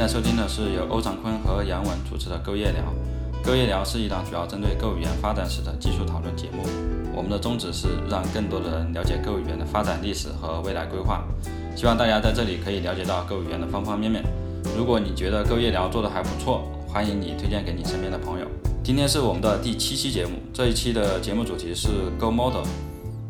现在收听的是由欧长坤和杨文主持的《Go 夜聊》。《Go 夜聊》是一档主要针对 Go 语言发展史的技术讨论节目。我们的宗旨是让更多的人了解 Go 语言的发展历史和未来规划。希望大家在这里可以了解到 Go 语言的方方面面。如果你觉得《Go 夜聊》做的还不错，欢迎你推荐给你身边的朋友。今天是我们的第七期节目，这一期的节目主题是 Go Model。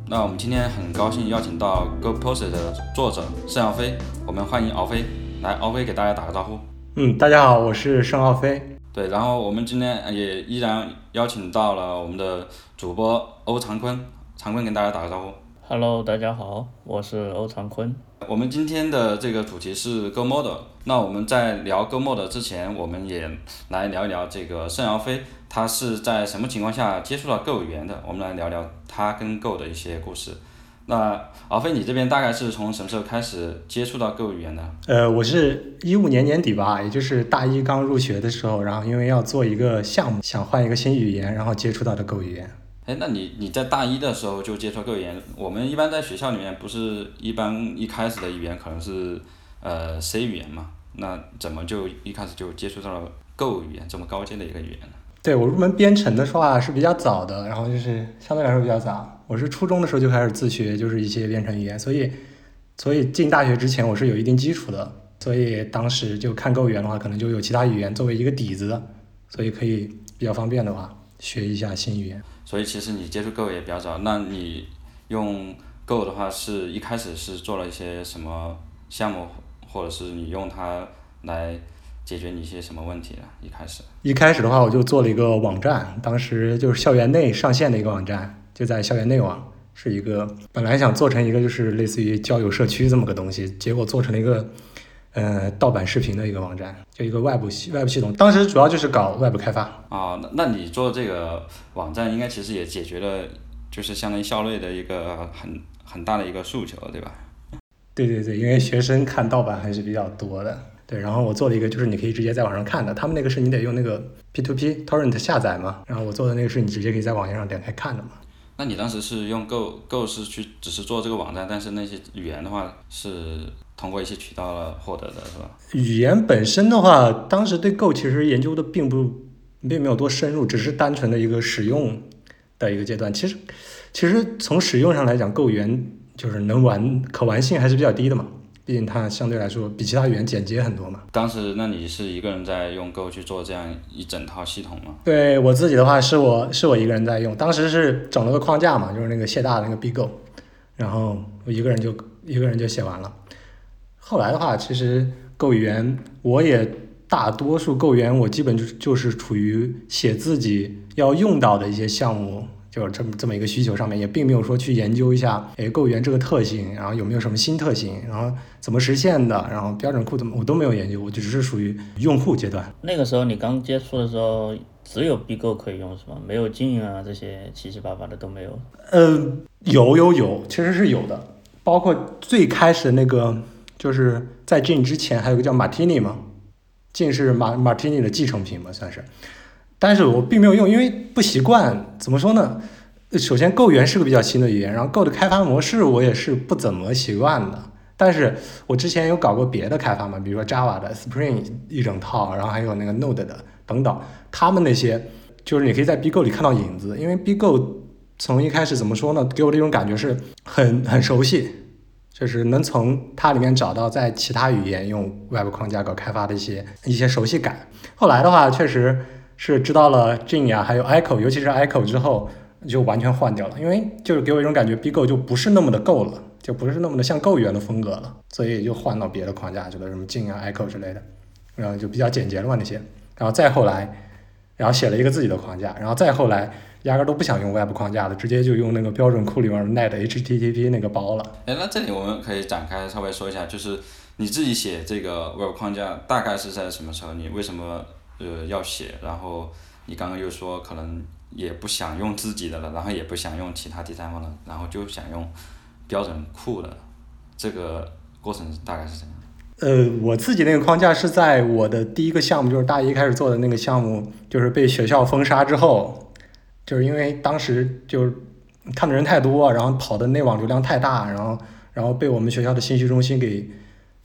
那我们今天很高兴邀请到 Go Posit 的作者盛耀飞，我们欢迎敖飞。来，奥飞给大家打个招呼。嗯，大家好，我是盛奥飞。对，然后我们今天也依然邀请到了我们的主播欧长坤，长坤跟大家打个招呼。Hello，大家好，我是欧长坤。我们今天的这个主题是 Go Model。那我们在聊 Go Model 之前，我们也来聊一聊这个盛尧飞，他是在什么情况下接触到 Go 语言的？我们来聊聊他跟 Go 的一些故事。那敖飞，你这边大概是从什么时候开始接触到 Go 语言的？呃，我是一五年年底吧，也就是大一刚入学的时候，然后因为要做一个项目，想换一个新语言，然后接触到的 Go 语言。哎，那你你在大一的时候就接触 Go 语言？我们一般在学校里面不是一般一开始的语言可能是呃 C 语言嘛？那怎么就一开始就接触到了 Go 语言这么高阶的一个语言呢？对我入门编程的话是比较早的，然后就是相对来说比较早。我是初中的时候就开始自学，就是一些编程语言，所以所以进大学之前我是有一定基础的，所以当时就看 Go 语言的话，可能就有其他语言作为一个底子，所以可以比较方便的话学一下新语言。所以其实你接触 Go 也比较早，那你用 Go 的话是一开始是做了一些什么项目，或者是你用它来解决你一些什么问题呢？一开始？一开始的话，我就做了一个网站，当时就是校园内上线的一个网站，就在校园内网，是一个本来想做成一个就是类似于交友社区这么个东西，结果做成了一个呃盗版视频的一个网站，就一个外部系外部系统。当时主要就是搞外部开发。啊、那那你做这个网站，应该其实也解决了，就是相当于校内的一个很很大的一个诉求，对吧？对对对，因为学生看盗版还是比较多的。对，然后我做了一个，就是你可以直接在网上看的。他们那个是你得用那个 P2P torrent 下载嘛，然后我做的那个是你直接可以在网页上点开看的嘛。那你当时是用 Go Go 是去只是做这个网站，但是那些语言的话是通过一些渠道了获得的，是吧？语言本身的话，当时对 Go 其实研究的并不并没有多深入，只是单纯的一个使用的一个阶段。其实其实从使用上来讲，Go 语言就是能玩可玩性还是比较低的嘛，毕竟它相对来说比其他语言简洁很多嘛。当时那你是一个人在用 Go 去做这样一整套系统吗？对我自己的话，是我是我一个人在用，当时是整了个框架嘛，就是那个谢大的那个 BigGo，然后我一个人就一个人就写完了。后来的话，其实 Go 语言我也大多数 Go 语言我基本就就是处于写自己要用到的一些项目，就是这么这么一个需求上面，也并没有说去研究一下，哎，Go 语言这个特性，然后有没有什么新特性，然后怎么实现的，然后标准库怎么我都没有研究，我就只是属于用户阶段。那个时候你刚接触的时候，只有 BigGo 可以用是吧？没有静啊这些七七八八的都没有。嗯，有有有，其实是有的，包括最开始那个，就是在 Gin 之前，还有个叫 Martini 嘛，Gin 是马 Martini 的继承品嘛，算是，但是我并没有用，因为不习惯。怎么说呢？首先，Go 语言是个比较新的语言，然后 Go 的开发模式我也是不怎么习惯的。但是我之前有搞过别的开发嘛，比如说 Java 的 Spring 一整套，然后还有那个 Node 的等等，他们那些就是你可以在 B Go 里看到影子，因为 BigGo 从一开始怎么说呢，给我的一种感觉是很很熟悉，就是能从它里面找到在其他语言用 Web 框架搞开发的一些一些熟悉感。后来的话，确实是知道了 Gin 呀，还有 Echo，尤其是 Echo 之后，就完全换掉了，因为就是给我一种感觉，B Go 就不是那么的够了，就不是那么的像 Go 语言的风格了，所以就换到别的框架，就是什么 Gin 啊、Echo 之类的，然后就比较简洁了嘛那些。然后再后来，然后写了一个自己的框架，然后再后来。压根都不想用 Web 框架了，直接就用那个标准库里面 Net HTTP 那个包了。哎，那这里我们可以展开稍微说一下，就是你自己写这个 Web 框架大概是在什么时候？你为什么呃要写？然后你刚刚又说可能也不想用自己的了，然后也不想用其他第三方的，然后就想用标准库的，这个过程大概是怎样？呃，我自己那个框架是在我的第一个项目，就是大一开始做的那个项目，就是被学校封杀之后，就是因为当时就是看的人太多，然后跑的内网流量太大，然后然后被我们学校的信息中心给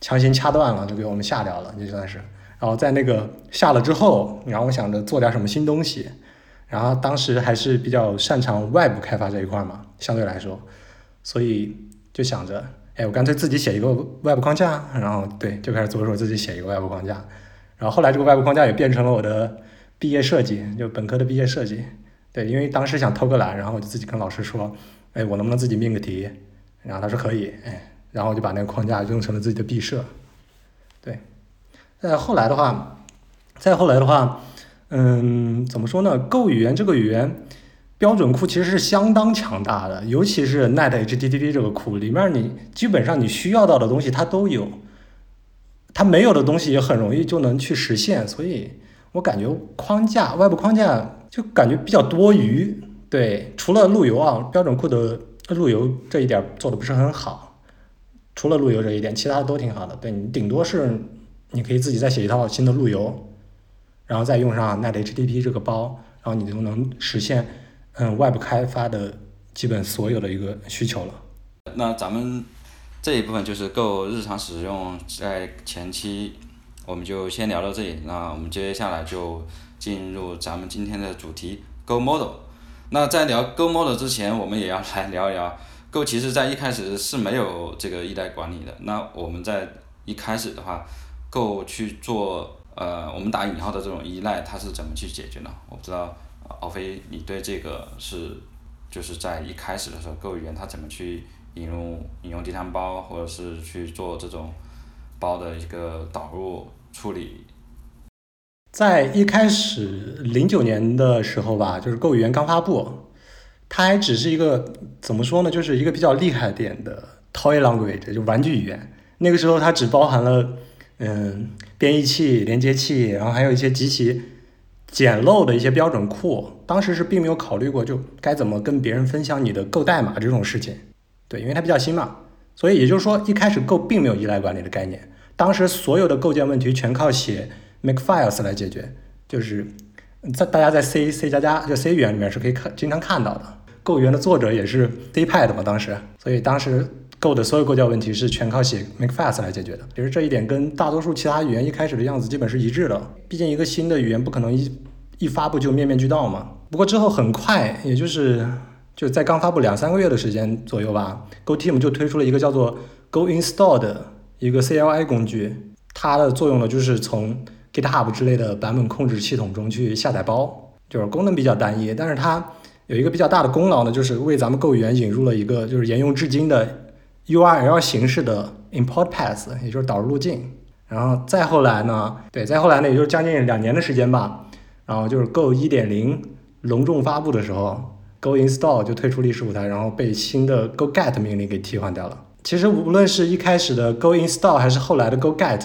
强行掐断了，就给我们下掉了，就算是。然后在那个下了之后，然后我想着做点什么新东西，然后当时还是比较擅长外部开发这一块嘛，相对来说，所以就想着，哎，我干脆自己写一个外部框架，然后对，就开始着手自己写一个外部框架，然后后来这个外部框架也变成了我的毕业设计，就本科的毕业设计，对，因为当时想偷个懒，然后我就自己跟老师说，哎，我能不能自己命个题？然后他说可以，哎，然后我就把那个框架用成了自己的毕设，再后来的话，再后来的话，嗯，怎么说呢？Go 语言这个语言标准库其实是相当强大的，尤其是 Net HTTP 这个库里面，你基本上你需要到的东西它都有，它没有的东西也很容易就能去实现。所以我感觉框架外部框架就感觉比较多余。对，除了路由啊，标准库的。路由这一点做的不是很好，除了路由这一点，其他的都挺好的。对你顶多是你可以自己再写一套新的路由，然后再用上 Net HTTP 这个包，然后你就能实现嗯外部开发的基本所有的一个需求了。那咱们这一部分就是够日常使用，在前期我们就先聊到这里。那我们接下来就进入咱们今天的主题 Go Model。那在聊 Go Model 之前，我们也要来聊一聊 Go。其实，在一开始是没有这个依赖管理的。那我们在一开始的话够去做呃，我们打引号的这种依赖，它是怎么去解决呢？我不知道，敖飞，你对这个是就是在一开始的时候，Go 语言它怎么去引入引用第三包，或者是去做这种包的一个导入处理？在一开始零九年的时候吧，就是 Go 语言刚发布，它还只是一个怎么说呢，就是一个比较厉害点的 toy language，就玩具语言。那个时候它只包含了嗯编译器、连接器，然后还有一些极其简陋的一些标准库。当时是并没有考虑过就该怎么跟别人分享你的 Go 代码这种事情。对，因为它比较新嘛，所以也就是说一开始 Go 并没有依赖管理的概念。当时所有的构建问题全靠写。Make files 来解决，就是在大家在 C C 加加就 C 语言里面是可以看经常看到的。Go 语言的作者也是 C 派的嘛，当时，所以当时 Go 的所有构建问题是全靠写 Make files 来解决的。其实这一点跟大多数其他语言一开始的样子基本是一致的。毕竟一个新的语言不可能一一发布就面面俱到嘛。不过之后很快，也就是就在刚发布两三个月的时间左右吧，Go Team 就推出了一个叫做 Go Install 的一个 CLI 工具，它的作用呢就是从 GitHub 之类的版本控制系统中去下载包，就是功能比较单一，但是它有一个比较大的功劳呢，就是为咱们 Go 语言引入了一个就是沿用至今的 URL 形式的 import path，也就是导入路径。然后再后来呢，对，再后来呢，也就是将近两年的时间吧，然后就是 Go 1.0隆重发布的时候，Go Install 就退出历史舞台，然后被新的 Go Get 命令给替换掉了。其实无论是一开始的 Go Install 还是后来的 Go Get。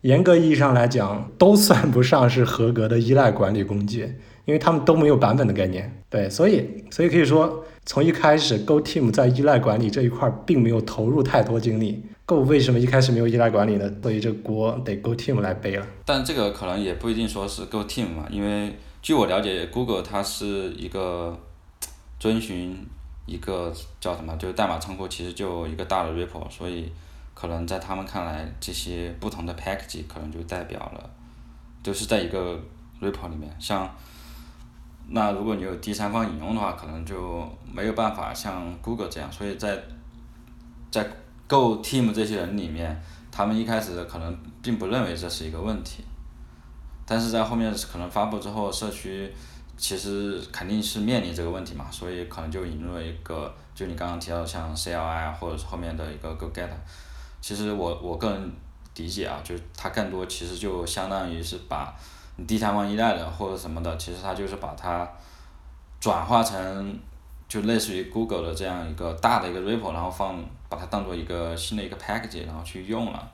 严格意义上来讲，都算不上是合格的依赖管理工具，因为他们都没有版本的概念。对，所以，所以可以说，从一开始，Go Team 在依赖管理这一块并没有投入太多精力。Go 为什么一开始没有依赖管理呢？所以这锅得 Go Team 来背了。但这个可能也不一定说是 Go Team 嘛，因为据我了解，Google 它是一个遵循一个叫什么，就是代码仓库其实就一个大的 repo，所以。可能在他们看来，这些不同的 package 可能就代表了，都是在一个 repo 里面。像，那如果你有第三方引用的话，可能就没有办法像 Google 这样。所以在，在 Go Team 这些人里面，他们一开始可能并不认为这是一个问题，但是在后面可能发布之后，社区其实肯定是面临这个问题嘛，所以可能就引入了一个，就你刚刚提到像 CLI，或者是后面的一个 Go Get。其实我我个人理解啊，就是它更多其实就相当于是把你第三方依赖的或者什么的，其实它就是把它转化成就类似于 Google 的这样一个大的一个 repo，然后放把它当做一个新的一个 package，然后去用了。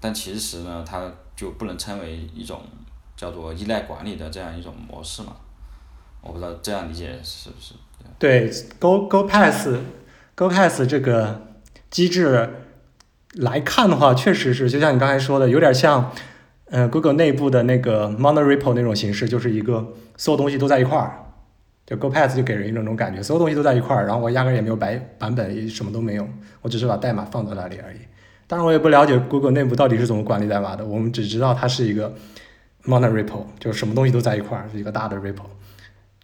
但其实呢，它就不能称为一种叫做依赖管理的这样一种模式嘛？我不知道这样理解是不是？对，Go Go Pass Go Pass 这个机制。来看的话，确实是，就像你刚才说的，有点像，呃，Google 内部的那个 monorepo 那种形式，就是一个所有东西都在一块儿，就 Go Path 就给人一种种感觉，所有东西都在一块儿，然后我压根也没有白版本，什么都没有，我只是把代码放在那里而已。当然，我也不了解 Google 内部到底是怎么管理代码的，我们只知道它是一个 mono repo，就是什么东西都在一块儿，是一个大的 repo。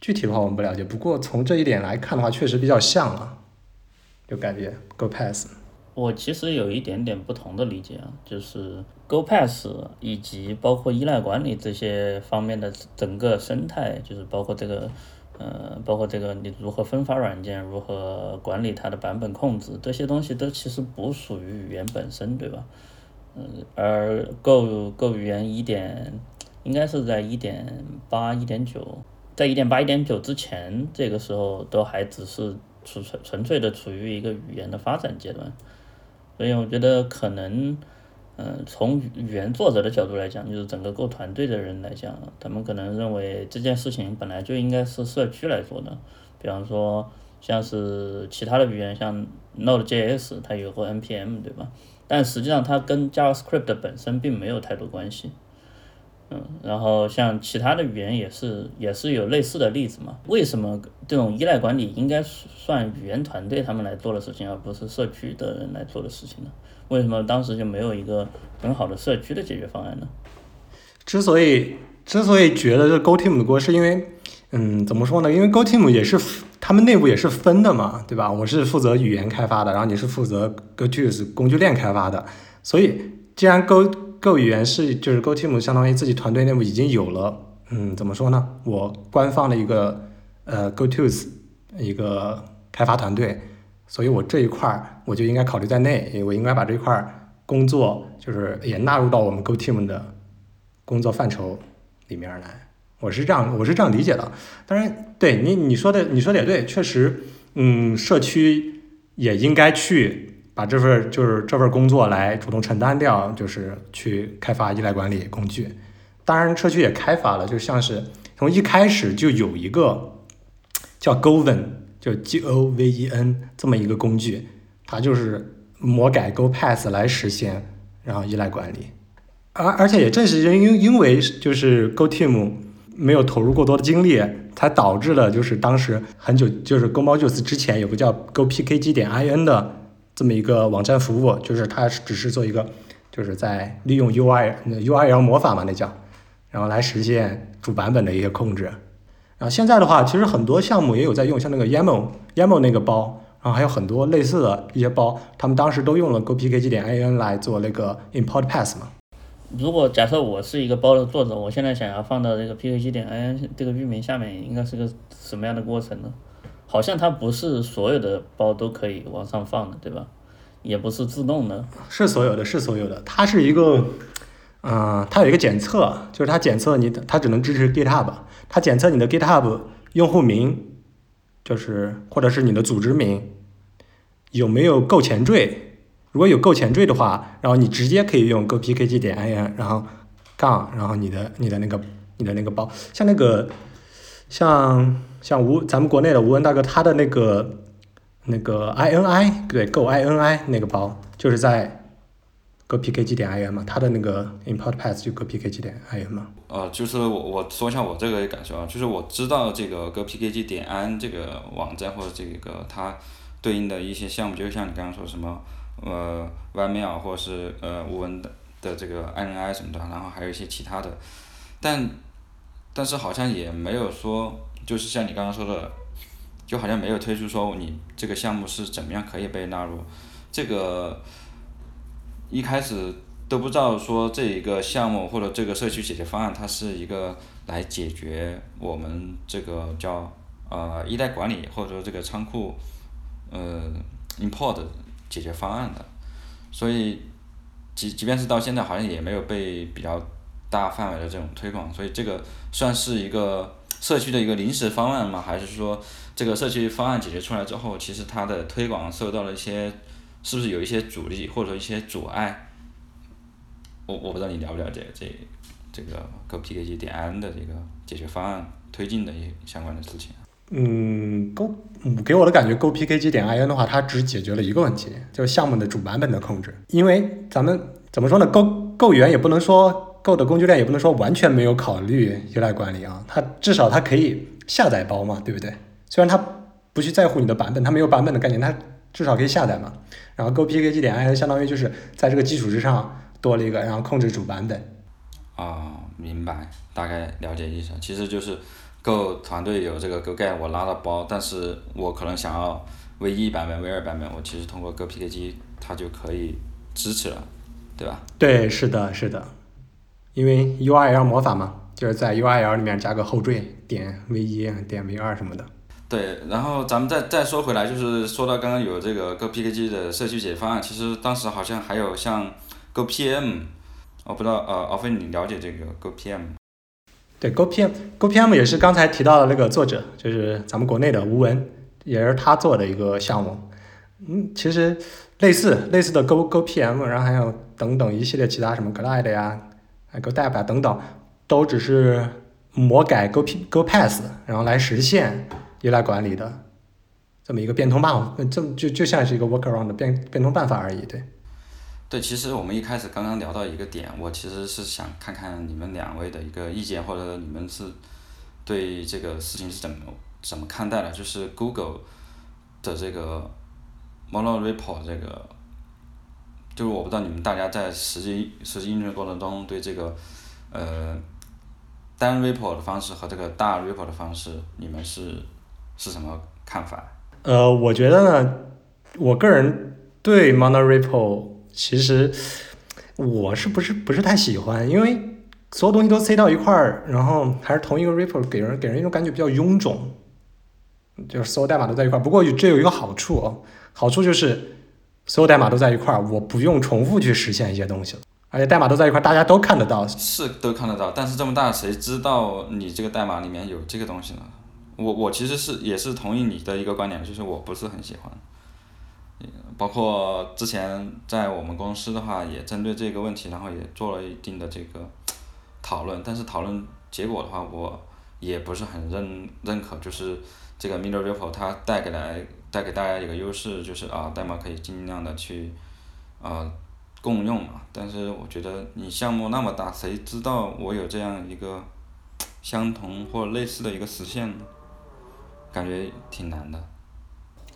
具体的话我们不了解，不过从这一点来看的话，确实比较像了，就感觉 Go Pass。我其实有一点点不同的理解啊，就是 Go Pass 以及包括依赖管理这些方面的整个生态，就是包括这个。呃，包括这个你如何分发软件，如何管理它的版本控制，这些东西都其实不属于语言本身，对吧？嗯，而 Go Go 语言一点，应该是在一点八、一点九，在一点八、一点九之前，这个时候都还只是纯纯纯粹的处于一个语言的发展阶段，所以我觉得可能。嗯，从语言作者的角度来讲，就是整个 Go 团队的人来讲，他们可能认为这件事情本来就应该是社区来做的。比方说，像是其他的语言，像 Node.js，它有个 npm，对吧？但实际上它跟 JavaScript 本身并没有太多关系。嗯，然后像其他的语言也是也是有类似的例子嘛？为什么这种依赖管理应该算语言团队他们来做的事情，而不是社区的人来做的事情呢？为什么当时就没有一个很好的社区的解决方案呢？之所以之所以觉得这 Go Team 的锅，是因为，嗯，怎么说呢？因为 Go Team 也是他们内部也是分的嘛，对吧？我是负责语言开发的，然后你是负责 Go t o o s 工具链开发的。所以，既然 Go Go 语言是就是 Go Team 相当于自己团队内部已经有了，嗯，怎么说呢？我官方的一个呃 Go Tools 一个开发团队。所以我这一块儿我就应该考虑在内，我应该把这块儿工作就是也纳入到我们 Go Team 的工作范畴里面来。我是这样，我是这样理解的。当然，对你你说的你说的也对，确实，嗯，社区也应该去把这份就是这份工作来主动承担掉，就是去开发依赖管理工具。当然，社区也开发了，就像是从一开始就有一个叫 Goven。就 G O V E N 这么一个工具，它就是魔改 Go Pass 来实现，然后依赖管理。而而且也正是因因为就是 Go Team 没有投入过多的精力，才导致了就是当时很久就是 Go Modules 之前有个叫 Go PKG 点 I N 的这么一个网站服务，就是它只是做一个就是在利用 U I U I L 魔法嘛那叫，然后来实现主版本的一些控制。然后现在的话，其实很多项目也有在用，像那个 YAML YAML 那个包，然后还有很多类似的一些包，他们当时都用了 Go PKG 点 IN 来做那个 import pass 嘛。如果假设我是一个包的作者，我现在想要放到这个 PKG 点 IN 这个域名下面，应该是个什么样的过程呢？好像它不是所有的包都可以往上放的，对吧？也不是自动的。是所有的，是所有的。它是一个，嗯，它有一个检测，就是它检测你，它只能支持 GitHub。它检测你的 GitHub 用户名，就是或者是你的组织名有没有够前缀，如果有够前缀的话，然后你直接可以用 go pkg 点 in，然后杠，然后你的你的那个你的那个包，像那个像像吴咱们国内的吴文大哥，他的那个那个 ini 对 go ini 那个包，就是在。go pkg 点 in 嘛，他的那个 import path 就 go pkg 点 in 嘛。呃，就是我我说一下我这个感受啊，就是我知道这个 go pkg 点 in 这个网站或者这个它对应的一些项目，就像你刚刚说什么呃 ymail 或者是呃吴文的的这个 ini 什么的，然后还有一些其他的，但但是好像也没有说，就是像你刚刚说的，就好像没有推出说你这个项目是怎么样可以被纳入这个。一开始都不知道说这一个项目或者这个社区解决方案，它是一个来解决我们这个叫呃一代管理或者说这个仓库呃 import 解决方案的，所以即即便是到现在好像也没有被比较大范围的这种推广，所以这个算是一个社区的一个临时方案吗？还是说这个社区方案解决出来之后，其实它的推广受到了一些？是不是有一些阻力或者一些阻碍？我我不知道你了不了解这这个 Go PKG 点 N 的这个解决方案推进的一些相关的事情。嗯，Go 给我的感觉，Go PKG 点 IN 的话，它只解决了一个问题，就是项目的主版本的控制。因为咱们怎么说呢？Go Go 语言也不能说 Go 的工具链也不能说完全没有考虑依赖管理啊，它至少它可以下载包嘛，对不对？虽然它不去在乎你的版本，它没有版本的概念，它。至少可以下载嘛。然后 Go PKG 点 I 相当于就是在这个基础之上多了一个，然后控制主版本。哦，明白，大概了解意思。其实就是 Go 团队有这个 Go Get 我拉了包，但是我可能想要 V 一版本、V 二版本，我其实通过 Go PKG 它就可以支持了，对吧？对，是的，是的，因为 URL 魔法嘛，就是在 URL 里面加个后缀，点 V 一、点 V 二什么的。对，然后咱们再再说回来，就是说到刚刚有这个 Go PKG 的社区解决方案，其实当时好像还有像 Go PM，我不知道呃，奥飞你了解这个 Go PM？对，Go PM，Go PM 也是刚才提到的那个作者，就是咱们国内的吴文，也是他做的一个项目。嗯，其实类似类似的 Go Go PM，然后还有等等一系列其他什么 Glide 呀、Go Deb 啊等等，都只是魔改 Go P Go Pass，然后来实现。依赖管理的这么一个变通办法，这就就像是一个 workaround 的变变通办法而已，对。对，其实我们一开始刚刚聊到一个点，我其实是想看看你们两位的一个意见，或者你们是对这个事情是怎么怎么看待的？就是 Google 的这个 monorepo 这个，就是我不知道你们大家在实际实际应用过程中对这个呃单 repo 的方式和这个大 repo 的方式，你们是？是什么看法？呃，我觉得呢，我个人对 monorepo 其实我是不是不是太喜欢，因为所有东西都塞到一块儿，然后还是同一个 repo，给人给人一种感觉比较臃肿，就是所有代码都在一块儿。不过这有一个好处哦，好处就是所有代码都在一块儿，我不用重复去实现一些东西了，而且代码都在一块，大家都看得到。是都看得到，但是这么大，谁知道你这个代码里面有这个东西呢？我我其实是也是同意你的一个观点，就是我不是很喜欢，包括之前在我们公司的话，也针对这个问题，然后也做了一定的这个讨论，但是讨论结果的话，我也不是很认认可，就是这个 middle repo 它带给来再给大家一个优势，就是啊代码可以尽量的去啊共用嘛，但是我觉得你项目那么大，谁知道我有这样一个相同或类似的一个实现呢？感觉挺难的。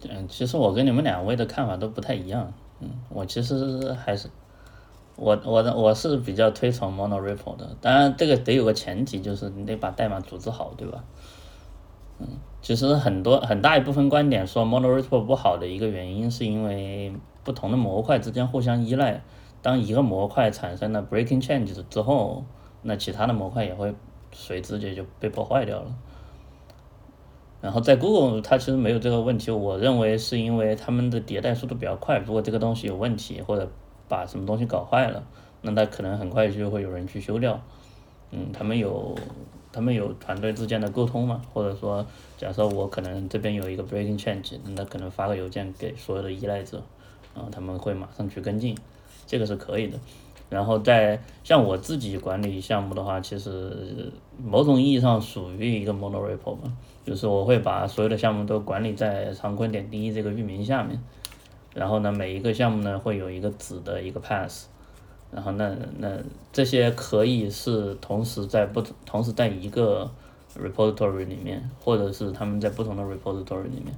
嗯，其实我跟你们两位的看法都不太一样。嗯，我其实还是我我的我是比较推崇 monorepo 的。当然，这个得有个前提，就是你得把代码组织好，对吧？嗯，其实很多很大一部分观点说 monorepo 不好的一个原因，是因为不同的模块之间互相依赖。当一个模块产生了 breaking change 之后，那其他的模块也会随之也就被破坏掉了。然后在 Google 它其实没有这个问题，我认为是因为他们的迭代速度比较快。如果这个东西有问题或者把什么东西搞坏了，那它可能很快就会有人去修掉。嗯，他们有他们有团队之间的沟通嘛？或者说，假设我可能这边有一个 breaking change，那可能发个邮件给所有的依赖者，然后他们会马上去跟进，这个是可以的。然后在像我自己管理项目的话，其实某种意义上属于一个 monorepo 嘛。就是我会把所有的项目都管理在长坤点滴这个域名下面，然后呢，每一个项目呢会有一个子的一个 pass，然后那那这些可以是同时在不同同时在一个 repository 里面，或者是他们在不同的 repository 里面，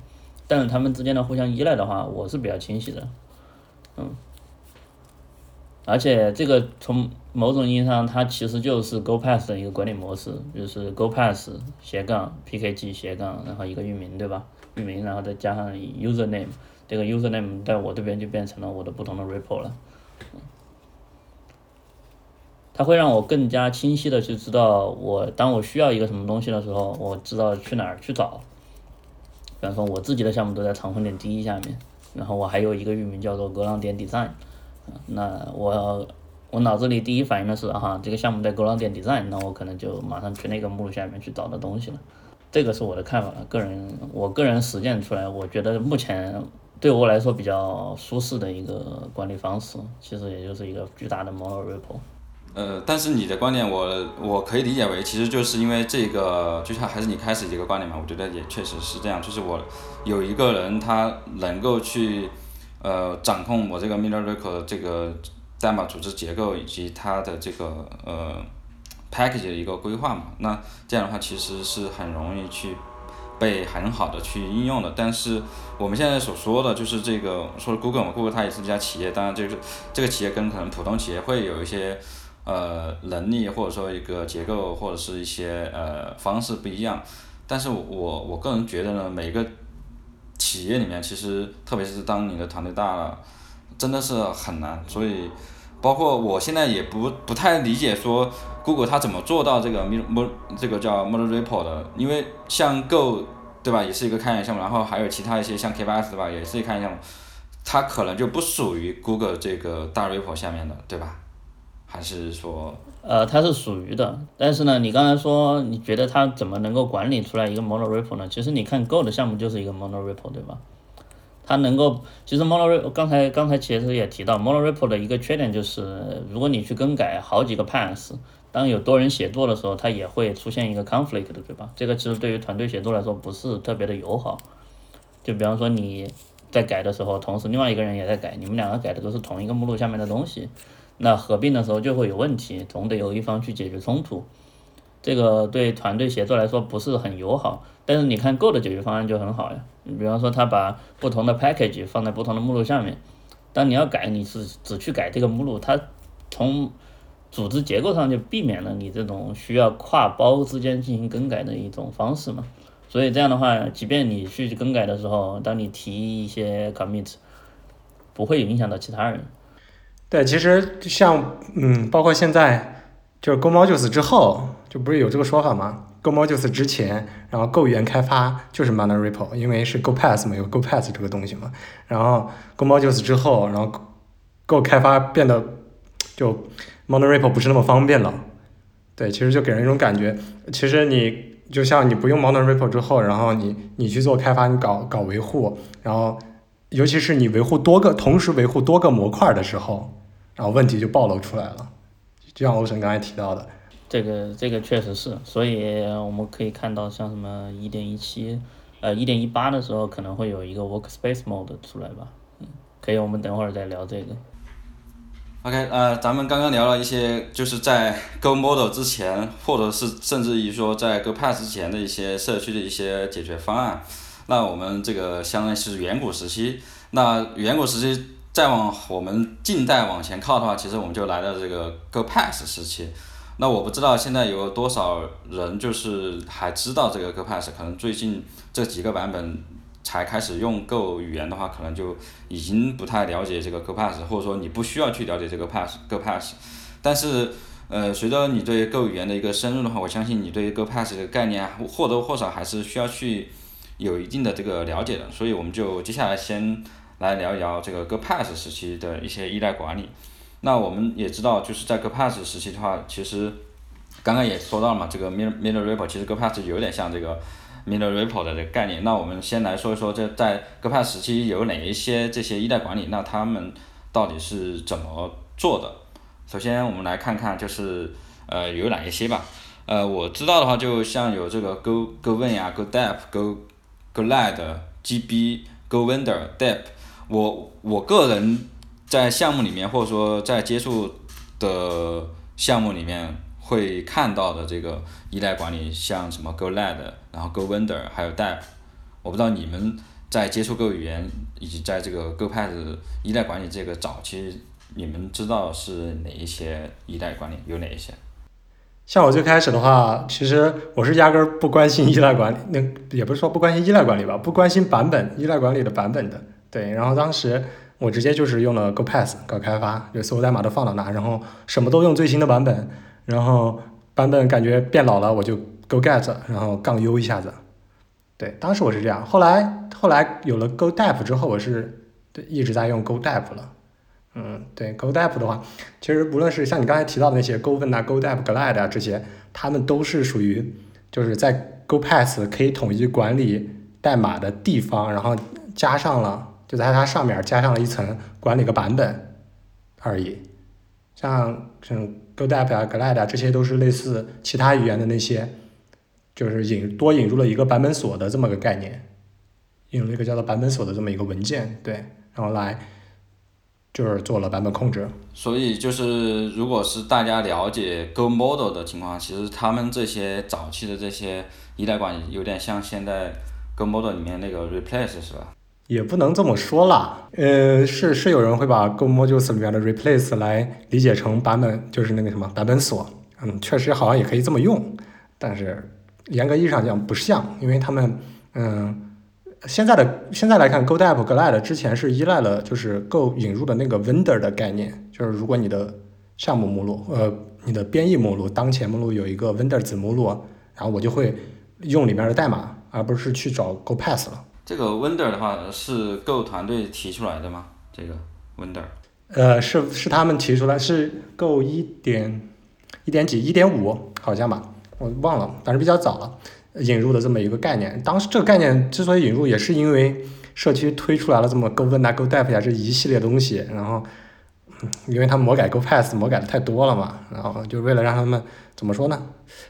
但是他们之间的互相依赖的话，我是比较清晰的，嗯。而且这个从某种意义上，它其实就是 Go Pass 的一个管理模式，就是 Go Pass 斜杠 PKG 斜杠，然后一个域名，对吧？域名，然后再加上 User Name，这个 User Name 在我这边就变成了我的不同的 Repo 了。它会让我更加清晰的去知道，我当我需要一个什么东西的时候，我知道去哪儿去找。比方说，我自己的项目都在长风点第一下面，然后我还有一个域名叫做格朗点 Design。那我我脑子里第一反应的是哈，这个项目在 Go 点 Design，那我可能就马上去那个目录下面去找到东西了。这个是我的看法，个人我个人实践出来，我觉得目前对我来说比较舒适的一个管理方式，其实也就是一个巨大的 monorepo。呃，但是你的观点我我可以理解为，其实就是因为这个，就像还是你开始一个观点嘛，我觉得也确实是这样，就是我有一个人他能够去。呃，掌控我这个 m i r r o r 这个代码组织结构以及它的这个呃 package 的一个规划嘛，那这样的话其实是很容易去被很好的去应用的。但是我们现在所说的就是这个，说 Google 嘛，Google 它也是一家企业，当然就是这个企业跟可能普通企业会有一些呃能力或者说一个结构或者是一些呃方式不一样。但是我我个人觉得呢，每个企业里面其实特别是当你的团队大了，真的是很难。所以包括我现在也不不太理解说。Google 它怎么做到这个 mo 这个叫 model report 的？因为像 Go 对吧，也是一个开源项目，然后还有其他一些像 K8s 对吧，也是一开源项目，它可能就不属于 Google 这个大 repo 下面的，对吧？还是说？呃，它是属于的，但是呢，你刚才说你觉得它怎么能够管理出来一个 monorepo 呢？其实你看 Go 的项目就是一个 monorepo，对吧？它能够，其实 monorepo，刚才刚才其实也提到 monorepo 的一个缺点就是，如果你去更改好几个 pass。当有多人协作的时候，它也会出现一个 conflict 的，对吧？这个其实对于团队协作来说不是特别的友好。就比方说你在改的时候，同时另外一个人也在改，你们两个改的都是同一个目录下面的东西，那合并的时候就会有问题，总得有一方去解决冲突。这个对团队协作来说不是很友好。但是你看 Go 的解决方案就很好呀，你比方说他把不同的 package 放在不同的目录下面，当你要改，你是只去改这个目录，它从组织结构上就避免了你这种需要跨包之间进行更改的一种方式嘛，所以这样的话，即便你去更改的时候，当你提一些 commit，不会影响到其他人。对，其实像嗯，包括现在就是 Go Modules 之后，就不是有这个说法吗？Go Modules 之前，然后 Go 语言开发就是 Mono Repo，因为是 Go Pass 嘛，有 Go Pass 这个东西嘛。然后 Go Modules 之后，然后 Go 开发变得就。Mono Repo 不是那么方便了，对，其实就给人一种感觉，其实你就像你不用 Mono Repo 之后，然后你你去做开发，你搞搞维护，然后尤其是你维护多个同时维护多个模块的时候，然后问题就暴露出来了，就像欧神刚才提到的，这个这个确实是，所以我们可以看到像什么一点一七，呃一点一八的时候可能会有一个 Workspace Mode 出来吧，嗯，可以，我们等会儿再聊这个。OK，呃，咱们刚刚聊了一些，就是在 Go Model 之前，或者是甚至于说在 Go Pass 之前的一些社区的一些解决方案。那我们这个相当于是远古时期。那远古时期再往我们近代往前靠的话，其实我们就来到这个 Go Pass 时期。那我不知道现在有多少人就是还知道这个 Go Pass，可能最近这几个版本。才开始用 Go 语言的话，可能就已经不太了解这个 Go Pass，或者说你不需要去了解这个 Pass Go Pass。但是，呃，随着你对 Go 语言的一个深入的话，我相信你对 Go Pass 的概念或多或少还是需要去有一定的这个了解的。所以，我们就接下来先来聊一聊这个 Go Pass 时期的一些依赖管理。那我们也知道，就是在 Go Pass 时期的话，其实刚刚也说到了嘛，这个 Middle Middle Repo 其实 Go Pass 有点像这个。Middle Repo 的这个概念，那我们先来说一说，这在 Go Pass 时期有哪一些这些依赖管理，那他们到底是怎么做的？首先我们来看看，就是呃有哪一些吧。呃，我知道的话，就像有这个 Go Go Win 呀，Go Dep Go Go Lad GB Go Vendor Dep。我我个人在项目里面，或者说在接触的项目里面。会看到的这个依赖管理，像什么 GoLad，然后 GoWender，还有 Dep，我不知道你们在接触 Go 语言以及在这个 Go Pass 依赖管理这个早期，你们知道是哪一些依赖管理，有哪一些？像我最开始的话，其实我是压根儿不关心依赖管理，那也不是说不关心依赖管理吧，不关心版本依赖管理的版本的。对，然后当时我直接就是用了 Go Pass 搞开发，就所有代码都放到那，然后什么都用最新的版本。然后版本感觉变老了，我就 Go Get，然后杠 U 一下子。对，当时我是这样。后来后来有了 Go Dep 之后，我是对一直在用 Go Dep 了。嗯，对 Go Dep 的话，其实不论是像你刚才提到的那些 Go Win 啊、Go Dep、Glide 啊这些，他们都是属于就是在 Go Pass 可以统一管理代码的地方，然后加上了就在它上面加上了一层管理个版本而已。像像 GoDep 啊、Glad 啊，这些都是类似其他语言的那些，就是引多引入了一个版本锁的这么个概念，引入了一个叫做版本锁的这么一个文件，对，然后来就是做了版本控制。所以就是，如果是大家了解 Go Model 的情况，其实他们这些早期的这些依赖管理有点像现在 Go Model 里面那个 Replace 是吧？也不能这么说啦，呃，是是有人会把 Go Modules 里面的 replace 来理解成版本，就是那个什么版本锁，嗯，确实好像也可以这么用，但是严格意义上讲不像，因为他们，嗯，现在的现在来看，Go Dep Glide 之前是依赖了就是 Go 引入的那个 vendor 的概念，就是如果你的项目目录，呃，你的编译目录当前目录有一个 vendor 子目录，然后我就会用里面的代码，而不是去找 Go Pass 了。这个 Wonder 的话是 Go 团队提出来的吗？这个 Wonder 呃，是是他们提出来，是 Go 一点一点几一点五好像吧，我忘了，反正比较早了引入的这么一个概念。当时这个概念之所以引入，也是因为社区推出来了这么 Go Win 啊、Go Dev 呀这一系列东西，然后因为他们魔改 Go Pass 魔改的太多了嘛，然后就为了让他们怎么说呢，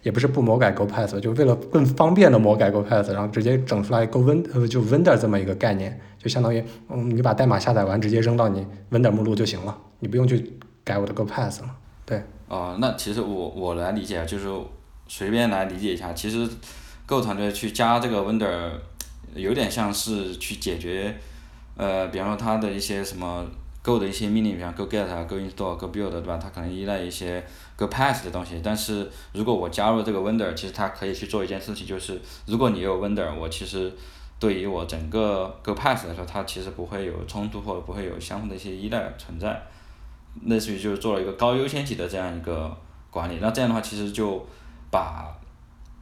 也不是不魔改 Go Pass，就为了更方便的魔改 Go Pass，然后直接整出来 Go Win 呃就 Vendor 这么一个概念，就相当于嗯你把代码下载完直接扔到你 Vendor 目录就行了，你不用去改我的 Go Pass 了。对，哦，那其实我我来理解就是随便来理解一下，其实 Go 团队去加这个 Wonder 有点像是去解决，呃，比方说它的一些什么 Go 的一些命令，比方 Go Get 啊、Go Install、Go Build 对吧？它可能依赖一些 Go Pass 的东西，但是如果我加入这个 Wonder，其实它可以去做一件事情，就是如果你有 Wonder，我其实对于我整个 Go Pass 来说，它其实不会有冲突或者不会有相互的一些依赖存在。类似于就是做了一个高优先级的这样一个管理，那这样的话其实就把，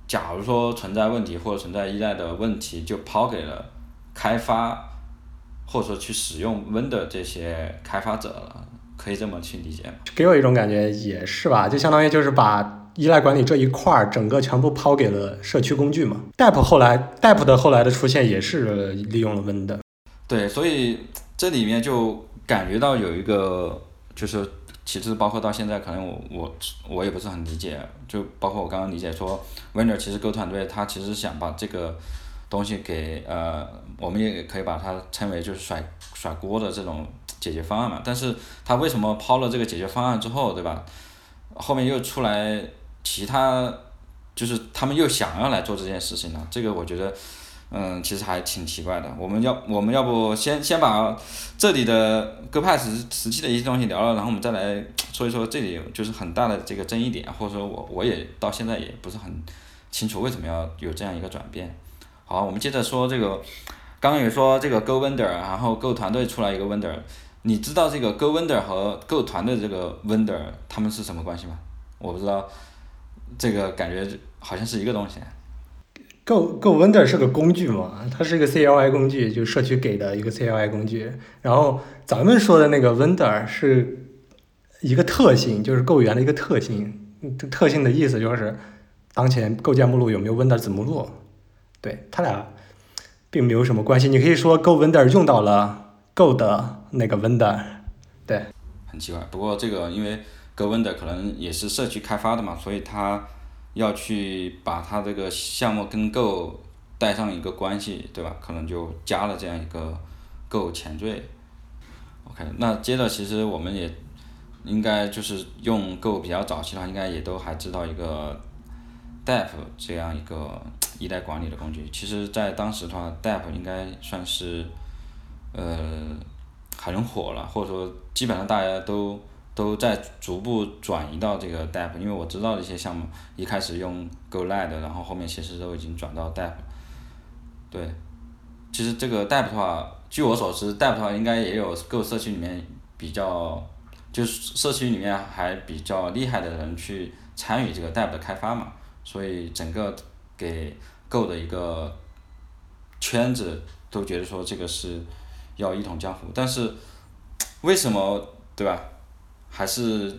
假如说存在问题或者存在依赖的问题，就抛给了开发，或者说去使用 Windows 这些开发者了，可以这么去理解吗？给我一种感觉也是吧，就相当于就是把依赖管理这一块儿整个全部抛给了社区工具嘛。Dap 后来 Dap 的后来的出现也是利用了 Win 的。对，所以这里面就感觉到有一个，就是其实包括到现在，可能我我我也不是很理解，就包括我刚刚理解说，Winner 其实 Go 团队他其实想把这个东西给呃，我们也可以把它称为就是甩甩锅的这种解决方案嘛，但是他为什么抛了这个解决方案之后，对吧？后面又出来其他，就是他们又想要来做这件事情呢？这个我觉得。嗯，其实还挺奇怪的。我们要我们要不先先把这里的 GoPass 实际的一些东西聊了，然后我们再来说一说这里就是很大的这个争议点，或者说我我也到现在也不是很清楚为什么要有这样一个转变。好，我们接着说这个，刚刚有说这个 Go Vendor，然后 Go 团队出来一个 Vendor，你知道这个 Go Vendor 和 Go 团队这个 Vendor 他们是什么关系吗？我不知道，这个感觉好像是一个东西。Go Go vendor 是个工具嘛，它是一个 CLI 工具，就社区给的一个 CLI 工具。然后咱们说的那个 vendor 是一个特性，就是 Go 语言的一个特性。这特性的意思就是当前构建目录有没有 Wonder 子目录。对，它俩并没有什么关系。你可以说 Go Wonder 用到了 Go 的那个 Wonder。对，很奇怪。不过这个因为 Go Wonder 可能也是社区开发的嘛，所以他。要去把他这个项目跟 Go 带上一个关系，对吧？可能就加了这样一个 Go 前缀。OK，那接着其实我们也应该就是用 Go 比较早期的话，应该也都还知道一个 Dep 这样一个依赖管理的工具。其实，在当时的话，Dep 应该算是呃很火了，或者说基本上大家都。都在逐步转移到这个 Dep，因为我知道的一些项目一开始用 GoLand，然后后面其实都已经转到 Dep。对，其实这个 Dep 的话，据我所知，Dep 的话应该也有各社区里面比较，就是社区里面还比较厉害的人去参与这个 Dep 的开发嘛，所以整个给 Go 的一个圈子都觉得说这个是要一统江湖，但是为什么对吧？还是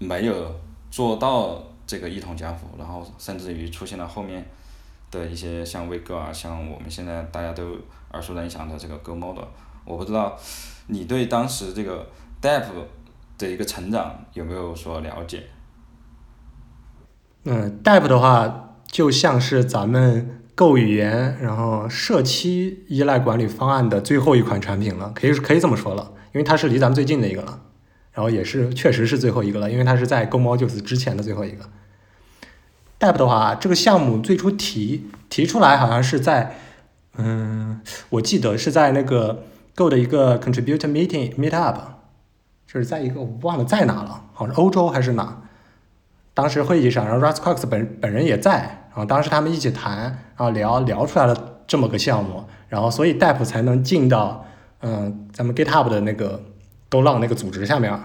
没有做到这个一统江湖，然后甚至于出现了后面的一些像 WeGo 啊，像我们现在大家都耳熟能详的这个 Go Model。我不知道你对当时这个 Dep 的一个成长有没有所了解？嗯，Dep 的话就像是咱们 Go 语言，然后社区依赖管理方案的最后一款产品了，可以可以这么说了。因为它是离咱们最近的一个了，然后也是确实是最后一个了，因为它是在 Go Modules 之前的最后一个。Dap 的话，这个项目最初提提出来好像是在，嗯，我记得是在那个 Go 的一个 Contributor Meeting Meetup，就是在一个我忘了在哪了，好像欧洲还是哪。当时会议上，然后 Russ Cox 本本人也在，后当时他们一起谈，然后聊聊出来了这么个项目，然后所以 Dap 才能进到嗯咱们 GitHub 的那个 Go Long 那个组织下面，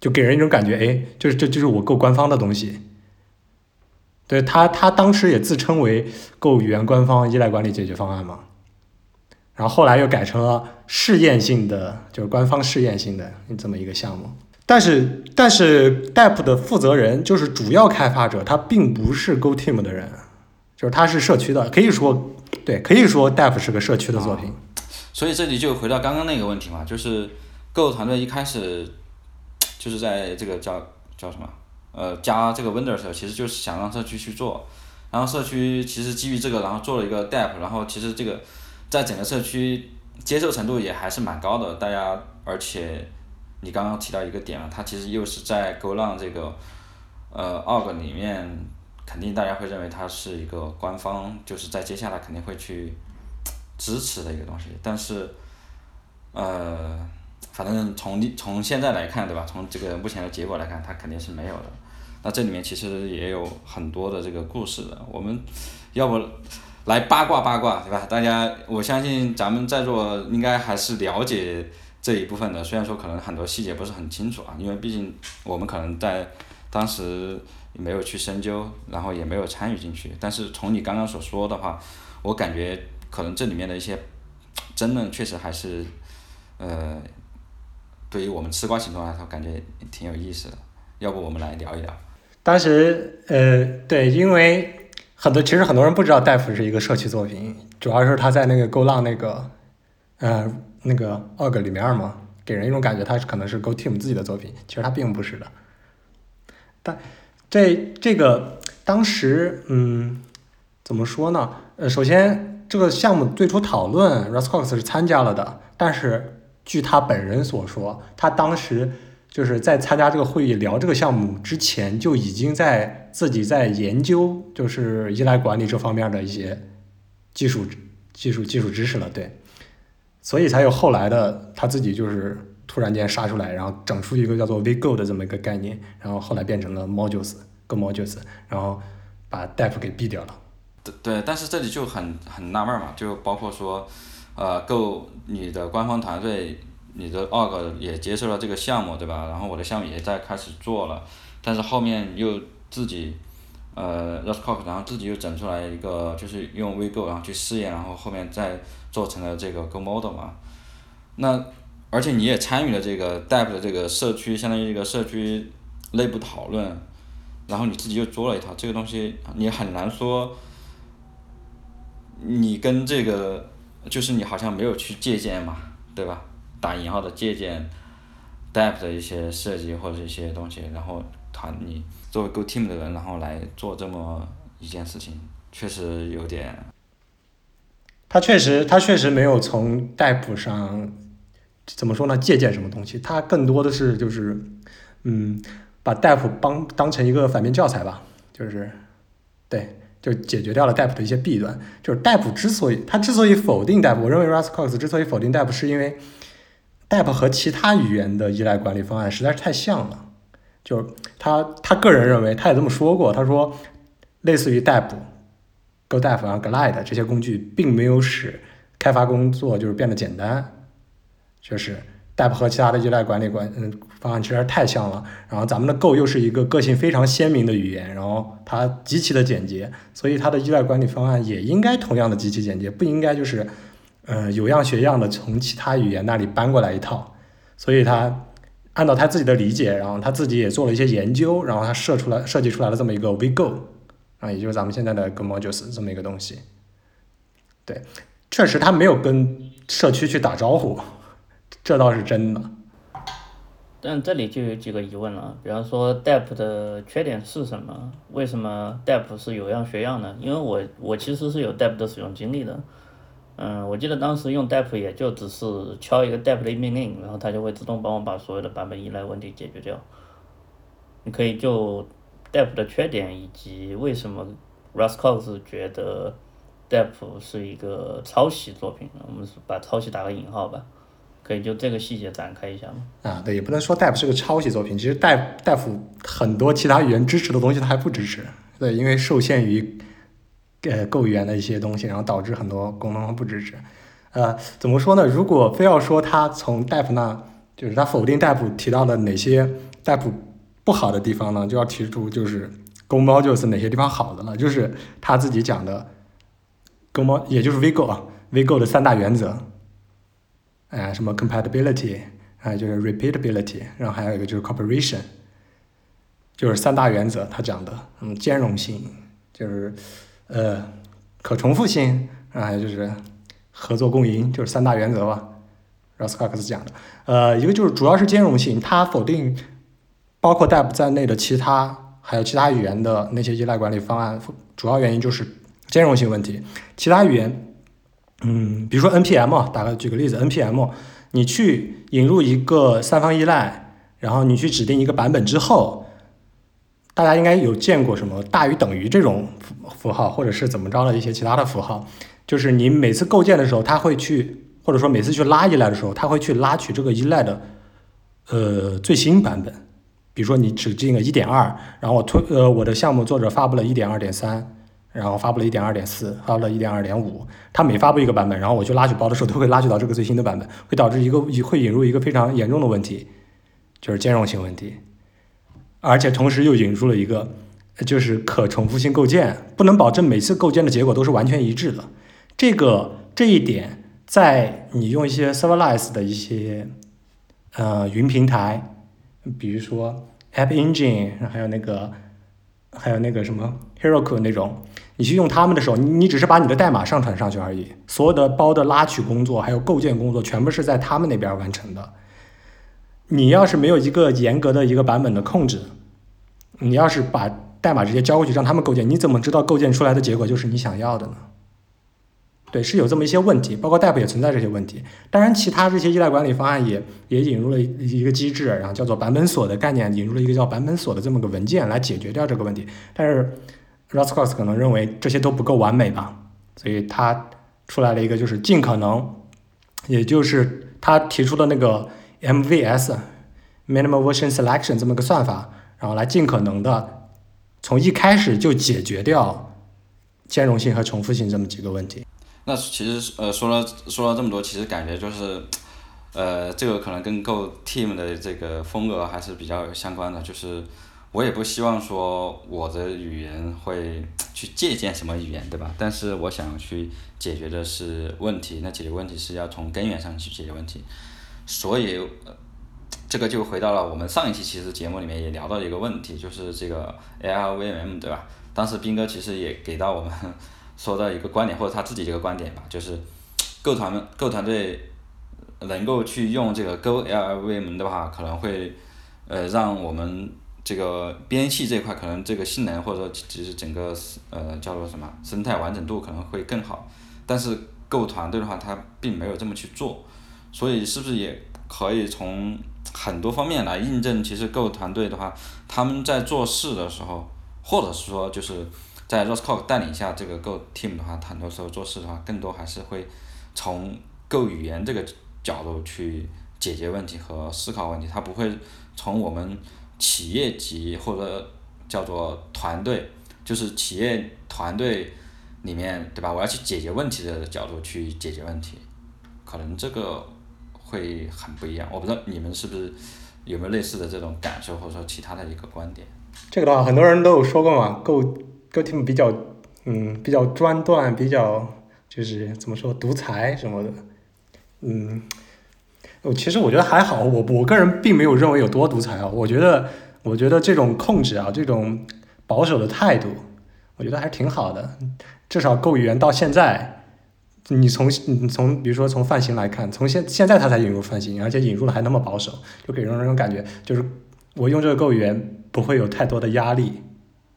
就给人一种感觉，哎，就是这就是我够官方的东西。对他，他当时也自称为 Go 语言官方依赖管理解决方案嘛，然后后来又改成了试验性的，就是官方试验性的这么一个项目。但是，但是 Dap 的负责人就是主要开发者，他并不是 Go Team 的人，就是他是社区的，可以说，对，可以说 Dap 是个社区的作品。所以这里就回到刚刚那个问题嘛，就是 Go 团队一开始就是在这个叫叫什么？呃，加这个 Vendor 的时候，其实就是想让社区去做，然后社区其实基于这个，然后做了一个 Dap，然后其实这个在整个社区接受程度也还是蛮高的，大家，而且你刚刚提到一个点啊，它其实又是在 Go 浪这个呃 org 里面，肯定大家会认为它是一个官方，就是在接下来肯定会去支持的一个东西，但是呃，反正从从现在来看，对吧？从这个目前的结果来看，它肯定是没有的。那这里面其实也有很多的这个故事的，我们要不来八卦八卦，对吧？大家我相信咱们在座应该还是了解这一部分的，虽然说可能很多细节不是很清楚啊，因为毕竟我们可能在当时没有去深究，然后也没有参与进去。但是从你刚刚所说的话，我感觉可能这里面的一些争论确实还是呃，对于我们吃瓜群众来说，感觉挺有意思的。要不我们来聊一聊？当时，呃，对，因为很多其实很多人不知道戴夫是一个社区作品，主要是他在那个 Go Long 那个，呃，那个 org 里面嘛，给人一种感觉他可能是 Go Team 自己的作品，其实他并不是的。但这这个当时，嗯，怎么说呢？呃，首先这个项目最初讨论 r u s Cox 是参加了的，但是据他本人所说，他当时。就是在参加这个会议聊这个项目之前，就已经在自己在研究，就是依赖管理这方面的一些技术、技术、技术知识了，对，所以才有后来的他自己就是突然间杀出来，然后整出一个叫做 VGo 的这么一个概念，然后后来变成了 Modules，Go Modules，然后把 Dap 给毙掉了。对对，但是这里就很很纳闷嘛，就包括说，呃，Go 你的官方团队。你的 org 也接受了这个项目，对吧？然后我的项目也在开始做了，但是后面又自己，呃 Rustcok，然后自己又整出来一个，就是用 WeGo 然后去试验，然后后面再做成了这个 Go Model 嘛。那而且你也参与了这个 Dap 的这个社区，相当于一个社区内部讨论，然后你自己又做了一套这个东西，你很难说，你跟这个就是你好像没有去借鉴嘛，对吧？打引号的借鉴，Dap 的一些设计或者一些东西，然后团你作为 Go Team 的人，然后来做这么一件事情，确实有点。他确实，他确实没有从 Dap 上怎么说呢？借鉴什么东西？他更多的是就是，嗯，把 Dap 帮当成一个反面教材吧，就是，对，就解决掉了 Dap 的一些弊端。就是 Dap 之所以他之所以否定 Dap，我认为 Russ Cox 之所以否定 Dap 是因为。Dap 和其他语言的依赖管理方案实在是太像了，就是他他个人认为，他也这么说过，他说，类似于 Dap、GoDap 啊、Glide 这些工具，并没有使开发工作就是变得简单，确实，Dap 和其他的依赖管理管嗯方案其实太像了，然后咱们的 Go 又是一个个性非常鲜明的语言，然后它极其的简洁，所以它的依赖管理方案也应该同样的极其简洁，不应该就是。呃，有样学样的从其他语言那里搬过来一套，所以他按照他自己的理解，然后他自己也做了一些研究，然后他设出来设计出来了这么一个 WeGo，啊，也就是咱们现在的 Go Modules 这么一个东西。对，确实他没有跟社区去打招呼，这倒是真的。但这里就有几个疑问了，比方说 Dap 的缺点是什么？为什么 Dap 是有样学样的？因为我我其实是有 Dap 的使用经历的。嗯，我记得当时用 dep 也就只是敲一个 dep 的命令，然后它就会自动帮我把所有的版本依赖问题解决掉。你可以就 dep 的缺点以及为什么 Rustcox 觉得 dep 是一个抄袭作品，我们把抄袭打个引号吧，可以就这个细节展开一下吗？啊，对，也不能说 dep 是个抄袭作品，其实 dep dep 很多其他语言支持的东西它还不支持，对，因为受限于呃，Go 语言的一些东西，然后导致很多功能不支持。呃，怎么说呢？如果非要说它从 dep 那，就是它否定 dep 提到的哪些 dep 不好的地方呢？就要提出就是 Go modules 哪些地方好的了，就是他自己讲的 Go mod，也就是 VGo 啊，VGo 的三大原则，哎，什么 compatibility，哎，就是 repeatability，然后还有一个就是 cooperation，就是三大原则，他讲的，嗯，兼容性，就是。呃，可重复性啊，还有就是合作共赢，就是三大原则吧。Roscox 讲的，呃，一个就是主要是兼容性，它否定包括 dep 在内的其他还有其他语言的那些依赖管理方案，主要原因就是兼容性问题。其他语言，嗯，比如说 npm，打个举个例子，npm，你去引入一个三方依赖，然后你去指定一个版本之后。大家应该有见过什么大于等于这种符符号，或者是怎么着的一些其他的符号，就是你每次构建的时候，它会去，或者说每次去拉依赖的时候，它会去拉取这个依赖的呃最新版本。比如说你指定了一点二，然后我推呃我的项目作者发布了一点二点三，然后发布了一点二点四，发布了一点二点五，它每发布一个版本，然后我去拉取包的时候，都会拉取到这个最新的版本，会导致一个会引入一个非常严重的问题，就是兼容性问题。而且同时又引入了一个，就是可重复性构建，不能保证每次构建的结果都是完全一致的。这个这一点，在你用一些 serverless 的一些呃云平台，比如说 App Engine，还有那个还有那个什么 Heroku 那种，你去用他们的时候，你你只是把你的代码上传上去而已，所有的包的拉取工作还有构建工作，全部是在他们那边完成的。你要是没有一个严格的一个版本的控制，你要是把代码直接交过去让他们构建，你怎么知道构建出来的结果就是你想要的呢？对，是有这么一些问题，包括 dep 也存在这些问题。当然，其他这些依赖管理方案也也引入了一个机制，然后叫做版本锁的概念，引入了一个叫版本锁的这么个文件来解决掉这个问题。但是 r o s c o s 可能认为这些都不够完美吧，所以他出来了一个就是尽可能，也就是他提出的那个。MVS（Minimal Version Selection） 这么个算法，然后来尽可能的从一开始就解决掉兼容性和重复性这么几个问题。那其实呃说了说了这么多，其实感觉就是呃这个可能跟 Go Team 的这个风格还是比较相关的。就是我也不希望说我的语言会去借鉴什么语言，对吧？但是我想去解决的是问题，那解决问题是要从根源上去解决问题。所以，这个就回到了我们上一期其实节目里面也聊到一个问题，就是这个 LVM 对吧？当时斌哥其实也给到我们 说到一个观点，或者他自己一个观点吧，就是 Go 团 Go 团队能够去用这个 Go ARVM 的话，可能会呃让我们这个编译这块可能这个性能或者说其实整个呃叫做什么生态完整度可能会更好，但是 Go 团队的话，他并没有这么去做。所以是不是也可以从很多方面来印证？其实 Go 团队的话，他们在做事的时候，或者是说就是在 Roscoe 带领下这个 Go team 的话，很多时候做事的话，更多还是会从 Go 语言这个角度去解决问题和思考问题。他不会从我们企业级或者叫做团队，就是企业团队里面对吧？我要去解决问题的角度去解决问题，可能这个。会很不一样，我不知道你们是不是有没有类似的这种感受，或者说其他的一个观点。这个的话，很多人都有说过嘛，Go Go Team 比较嗯比较专断，比较就是怎么说独裁什么的，嗯，我其实我觉得还好，我我个人并没有认为有多独裁啊，我觉得我觉得这种控制啊，这种保守的态度，我觉得还挺好的，至少够语言到现在。你从你从比如说从范型来看，从现现在他才引入范型，而且引入了还那么保守，就给人那种感觉，就是我用这个构语言不会有太多的压力，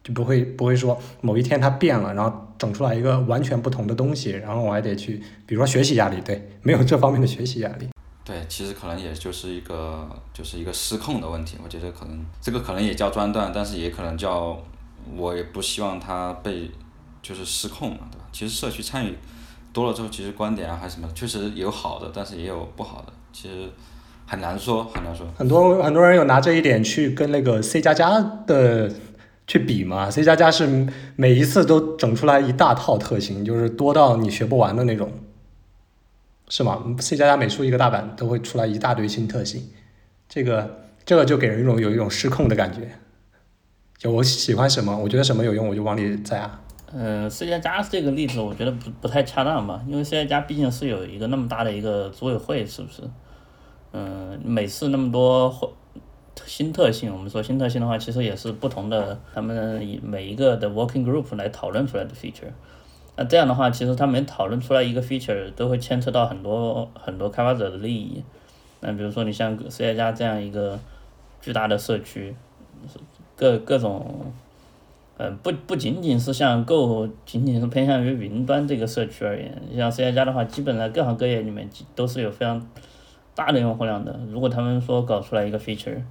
就不会不会说某一天它变了，然后整出来一个完全不同的东西，然后我还得去，比如说学习压力，对，没有这方面的学习压力。对，其实可能也就是一个就是一个失控的问题，我觉得可能这个可能也叫专断，但是也可能叫我也不希望它被就是失控嘛，对吧？其实社区参与多了之后，其实观点啊还是什么，确实有好的，但是也有不好的，其实很难说，很难说。很多很多人有拿这一点去跟那个 C 加加的去比嘛，C 加加是每一次都整出来一大套特性，就是多到你学不完的那种。是吗？C 加加每出一个大版都会出来一大堆新特性，这个这个就给人一种有一种失控的感觉。就我喜欢什么，我觉得什么有用，我就往里栽啊。嗯，C 加加这个例子我觉得不不太恰当吧，因为 C 加加毕竟是有一个那么大的一个组委会，是不是？嗯，每次那么多新特性，我们说新特性的话，其实也是不同的，他们以每一个的 working group 来讨论出来的 feature。那这样的话，其实他们讨论出来一个 feature 都会牵扯到很多很多开发者的利益。那比如说你像 C 加加这样一个巨大的社区，各各种，呃，不不仅仅是像 Go 仅仅是偏向于云端这个社区而言，像 C 加加的话，基本在各行各业里面都是有非常大的用户量的。如果他们说搞出来一个 feature，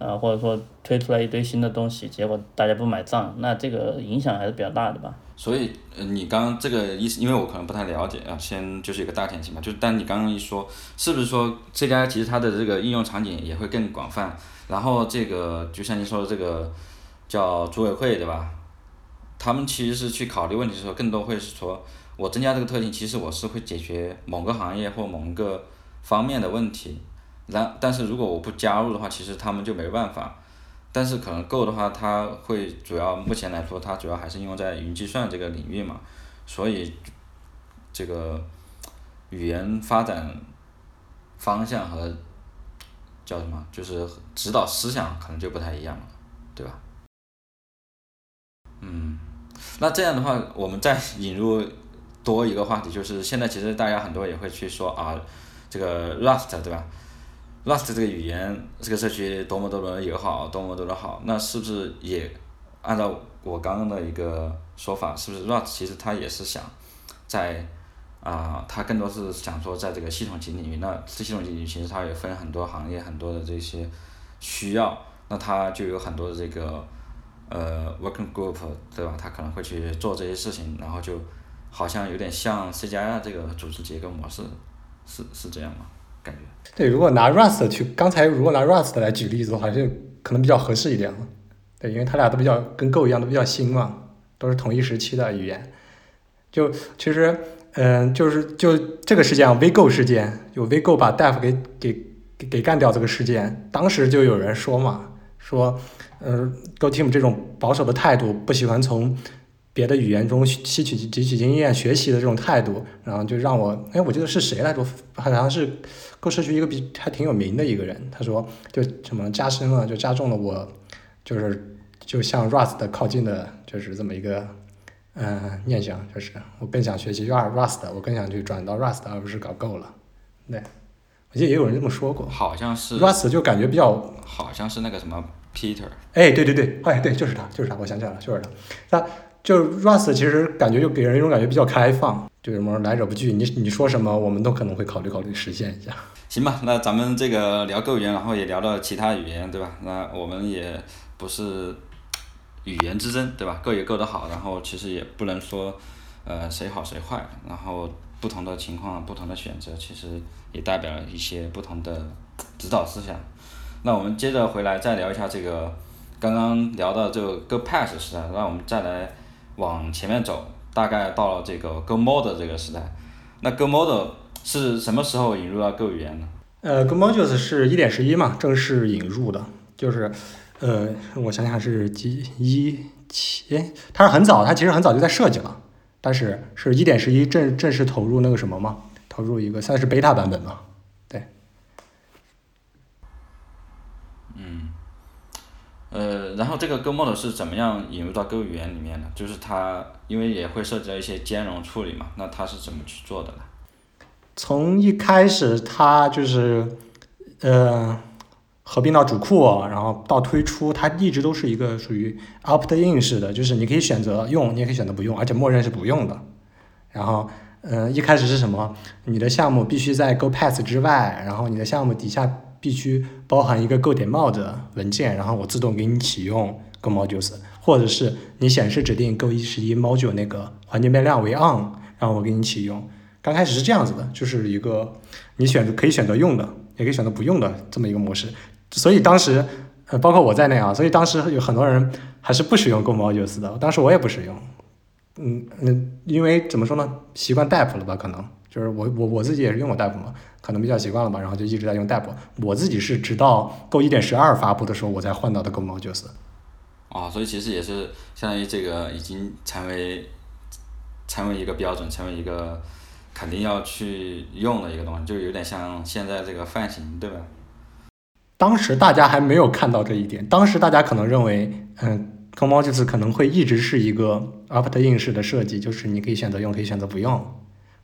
啊，或者说推出来一堆新的东西，结果大家不买账，那这个影响还是比较大的吧。所以，呃，你刚刚这个意思，因为我可能不太了解啊，先就是一个大前提嘛，就但你刚刚一说，是不是说这家其实它的这个应用场景也会更广泛？然后这个就像你说的这个叫组委会对吧？他们其实是去考虑问题的时候，更多会是说我增加这个特性，其实我是会解决某个行业或某一个方面的问题。然，但是如果我不加入的话，其实他们就没办法。但是可能 Go 的话，它会主要目前来说，它主要还是应用在云计算这个领域嘛，所以这个语言发展方向和叫什么，就是指导思想可能就不太一样了，对吧？嗯，那这样的话，我们再引入多一个话题，就是现在其实大家很多也会去说啊，这个 Rust 对吧？Rust 这个语言，这个社区多么多么友好，多么多么好，那是不是也按照我刚刚的一个说法，是不是 Rust 其实它也是想在啊，它更多是想说在这个系统级领域，那这系统级领域其实它也分很多行业，很多的这些需要，那它就有很多的这个呃 working group 对吧？它可能会去做这些事情，然后就好像有点像 C 加加这个组织结构模式，是是这样吗？对，如果拿 Rust 去，刚才如果拿 Rust 来举例子的话，就可能比较合适一点了。对，因为它俩都比较跟 Go 一样，都比较新嘛，都是同一时期的语言。就其实，嗯，就是就这个事件，VGo 事件，有 VGo 把 Def 给给给给干掉这个事件，当时就有人说嘛，说，呃，Go Team 这种保守的态度，不喜欢从。别的语言中吸取汲取经验、学习的这种态度，然后就让我，哎，我记得是谁来着？好像是够社区一个比还挺有名的一个人，他说就什么加深了，就加重了我就是就向 Rust 靠近的，就是这么一个嗯念想，就是我更想学习 Rust，我更想去转到 Rust，而不是搞 Go 了。对，我记得也有人这么说过，好像是 Rust 就感觉比较，好像是那个什么 Peter，哎，对对对，哎对，就是他，就是他，我想起来了，就是他，他。就 Rust 其实感觉就给人一种感觉比较开放，就什么来者不拒，你你说什么我们都可能会考虑考虑实现一下。行吧，那咱们这个聊 Go 语言，然后也聊到其他语言，对吧？那我们也不是语言之争，对吧？Go 也 Go 得好，然后其实也不能说呃谁好谁坏，然后不同的情况、不同的选择，其实也代表了一些不同的指导思想。那我们接着回来再聊一下这个刚刚聊到这个 Go Pass 时代，那我们再来。往前面走，大概到了这个 Go Model 这个时代。那 Go Model 是什么时候引入到 Go 语言呢？呃，Go Modules 是一点十一嘛，正式引入的。就是，呃，我想想是几一七？它是很早，它其实很早就在设计了，但是是一点十一正正式投入那个什么嘛？投入一个算是 Beta 版本嘛？呃，然后这个 Go Model 是怎么样引入到 Go 语言里面的？就是它因为也会涉及到一些兼容处理嘛，那它是怎么去做的呢？从一开始它就是，呃，合并到主库，然后到推出，它一直都是一个属于 opt-in 式的，就是你可以选择用，你也可以选择不用，而且默认是不用的。然后，嗯，一开始是什么？你的项目必须在 GoPass 之外，然后你的项目底下必须包含一个 Go 点 Mod 文件，然后我自动给你启用 Go Modules，或者是你显示指定 Go 一十一 Module 那个环境变量为 On，然后我给你启用。刚开始是这样子的，就是一个你选择可以选择用的，也可以选择不用的这么一个模式。所以当时，呃，包括我在内啊，所以当时有很多人还是不使用 Go Modules 的，当时我也不使用。嗯嗯，因为怎么说呢，习惯 Dep 了吧？可能就是我我我自己也是用过 Dep 嘛，可能比较习惯了吧，然后就一直在用 Dep。我自己是直到 Go 一点十二发布的时候，我才换到的 Go Modules。哦，所以其实也是相当于这个已经成为成为一个标准，成为一个肯定要去用的一个东西，就有点像现在这个泛型，对吧？当时大家还没有看到这一点，当时大家可能认为，嗯。Go Modules 可能会一直是一个 opt-in 式的设计，就是你可以选择用，可以选择不用。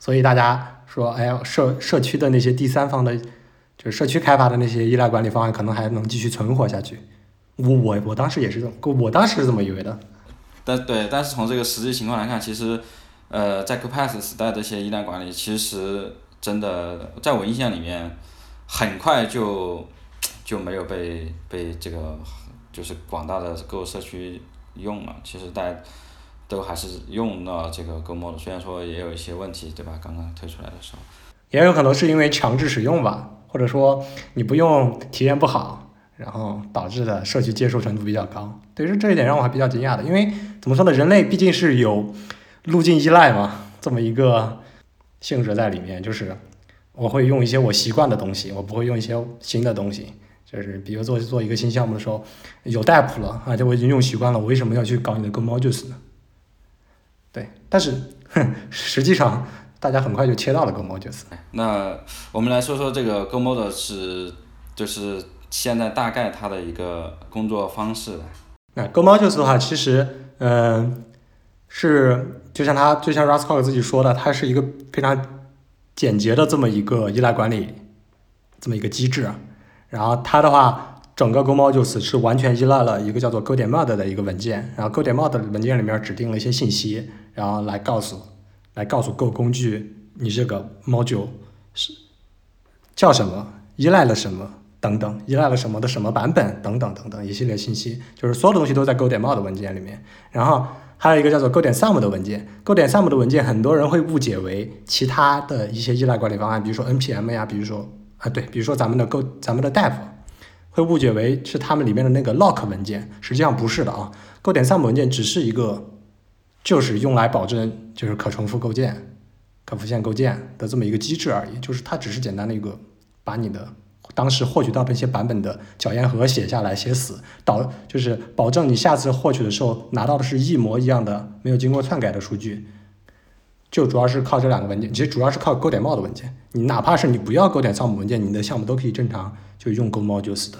所以大家说，哎呀，社社区的那些第三方的，就是社区开发的那些依赖管理方案，可能还能继续存活下去。我我我当时也是这么，我当时是这么以为的。但对，但是从这个实际情况来看，其实，呃，在 CoPAS 时代这些依赖管理，其实真的在我印象里面，很快就就没有被被这个。就是广大的各个社区用了，其实大家都还是用了这个 Go Mod，虽然说也有一些问题，对吧？刚刚推出来的时候，也有可能是因为强制使用吧，或者说你不用体验不好，然后导致的社区接受程度比较高。对，这这一点让我还比较惊讶的，因为怎么说呢，人类毕竟是有路径依赖嘛，这么一个性质在里面，就是我会用一些我习惯的东西，我不会用一些新的东西。就是比如做做一个新项目的时候，有 Dep 了，而且我已经用习惯了，我为什么要去搞你的 Go Modules 呢？对，但是实际上大家很快就切到了 Go Modules。那我们来说说这个 Go Modules，就是现在大概它的一个工作方式。那 Go Modules 的话，其实嗯是就像他就像 r u s c o 自己说的，它是一个非常简洁的这么一个依赖管理这么一个机制。然后它的话，整个 Go Modules 是完全依赖了一个叫做 Go 点 Mod 的一个文件，然后 Go 点 Mod 文件里面指定了一些信息，然后来告诉，来告诉 Go 工具你这个 Module 是叫什么，依赖了什么等等，依赖了什么的什么版本等等等等一系列信息，就是所有的东西都在 Go 点 Mod 文件里面。然后还有一个叫做 Go 点 Sum 的文件，Go 点 Sum 的文件很多人会误解为其他的一些依赖管理方案，比如说 NPM 呀，比如说。啊，对，比如说咱们的 Go，咱们的 Dep，会误解为是他们里面的那个 Lock 文件，实际上不是的啊。Go 点 Sum 文件只是一个，就是用来保证就是可重复构建、可复现构建的这么一个机制而已，就是它只是简单的一个把你的当时获取到的一些版本的脚验盒写下来写死，导就是保证你下次获取的时候拿到的是一模一样的，没有经过篡改的数据。就主要是靠这两个文件，其实主要是靠 Go 点 Mod 文件。你哪怕是你不要 Go 点 Sum 文件，你的项目都可以正常就用 Go Modules 的。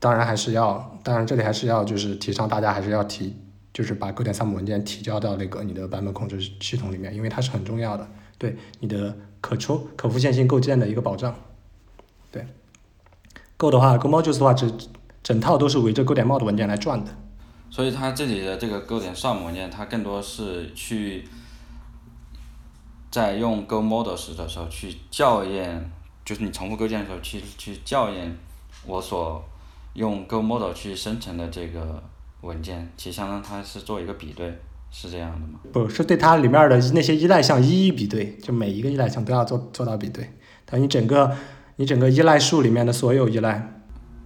当然还是要，当然这里还是要就是提倡大家还是要提，就是把 Go 点 Sum 文件提交到那个你的版本控制系统里面，因为它是很重要的，对你的可抽可复现性构建的一个保障。对，Go 的话，Go Modules 的话，整整套都是围着 Go 点 Mod 文件来转的。所以它这里的这个 Go 点 Sum 文件，它更多是去。在用 Go Model 时的时候去校验，就是你重复构建的时候去去校验我所用 Go Model 去生成的这个文件，其实相当于它是做一个比对，是这样的吗？不是对它里面的那些依赖项一一比对，就每一个依赖项都要做做到比对，等你整个你整个依赖树里面的所有依赖。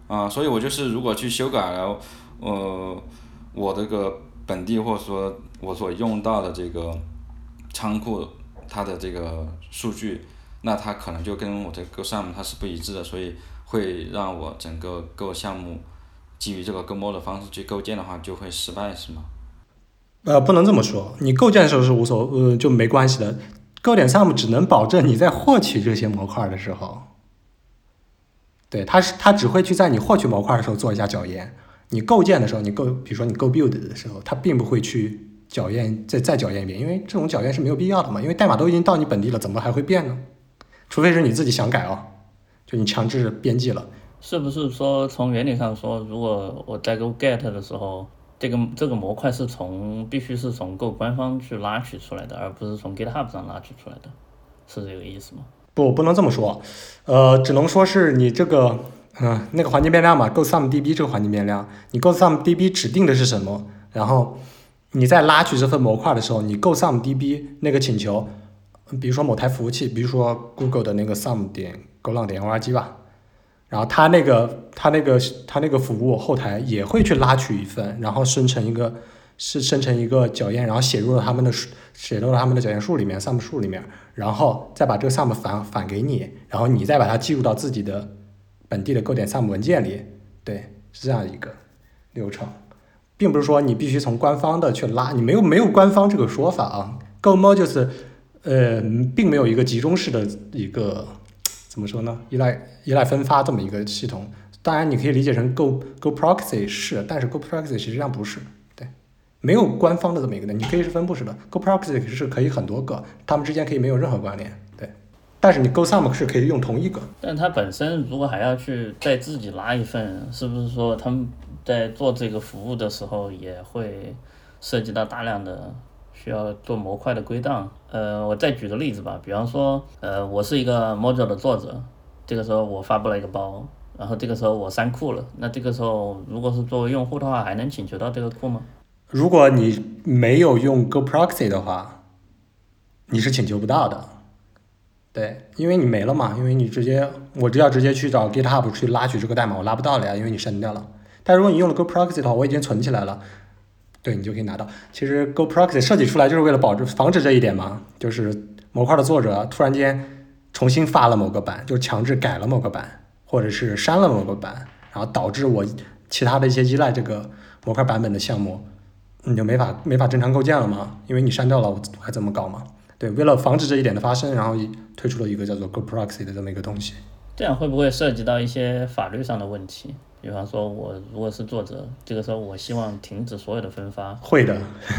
啊，所以我就是如果去修改了，呃，我这个本地或者说我所用到的这个仓库。它的这个数据，那它可能就跟我的 Go 项目它是不一致的，所以会让我整个 Go 项目基于这个 Go Mod 的方式去构建的话，就会失败，是吗？呃，不能这么说，你构建的时候是无所呃就没关系的，Go 点 Sum 只能保证你在获取这些模块的时候，对，它是它只会去在你获取模块的时候做一下校验，你构建的时候，你构比如说你 Go Build 的时候，它并不会去。校验再再校验一遍，因为这种校验是没有必要的嘛，因为代码都已经到你本地了，怎么还会变呢？除非是你自己想改哦，就你强制编辑了，是不是说从原理上说，如果我在 Go Get 的时候，这个这个模块是从必须是从 Go 官方去拉取出来的，而不是从 GitHub 上拉取出来的，是这个意思吗？不，不能这么说，呃，只能说是你这个，嗯、那个环境变量嘛，Go Sum DB 这个环境变量，你 Go Sum DB 指定的是什么？然后你在拉取这份模块的时候，你 Go Sum DB 那个请求，比如说某台服务器，比如说 Google 的那个 Sum 点 Go 浪点 org 吧，然后它那个它那个它那个服务后台也会去拉取一份，然后生成一个是生成一个脚验，然后写入了他们的数写入了他们的脚验数里面 Sum 数里面，然后再把这个 Sum 返返给你，然后你再把它记录到自己的本地的 Go 点 Sum 文件里，对，是这样一个流程，并不是说你必须从官方的去拉，你没有没有官方这个说法啊，Go Mo 就是呃，并没有一个集中式的一个怎么说呢，依赖依赖分发这么一个系统。当然，你可以理解成 Go Go Proxy 是，但是 Go Proxy 实际上不是，对，没有官方的这么一个的，你可以是分布式的，Go Proxy 是可以很多个，它们之间可以没有任何关联，对。但是你 Go Sum 是可以用同一个，但它本身如果还要去再自己拉一份，是不是说他们在做这个服务的时候也会涉及到大量的需要做模块的归档？呃，我再举个例子吧，比方说，呃，我是一个 module 的作者，这个时候我发布了一个包，然后这个时候我删库了，那这个时候如果是作为用户的话，还能请求到这个库吗？如果你没有用 Go Proxy 的话，你是请求不到的。对，因为你没了嘛，因为你直接我只要直接去找 GitHub 去拉取这个代码，我拉不到了呀，因为你删掉了。但如果你用了 Go Proxy 的话，我已经存起来了，对你就可以拿到。其实 Go Proxy 设计出来就是为了保证防止这一点嘛，就是模块的作者突然间重新发了某个版，就强制改了某个版，或者是删了某个版，然后导致我其他的一些依赖这个模块版本的项目，你就没法没法正常构建了嘛，因为你删掉了，我还怎么搞嘛？对，为了防止这一点的发生，然后推出了一个叫做 Go Proxy 的这么一个东西。这样会不会涉及到一些法律上的问题？比方说，我如果是作者，这个时候我希望停止所有的分发，会的，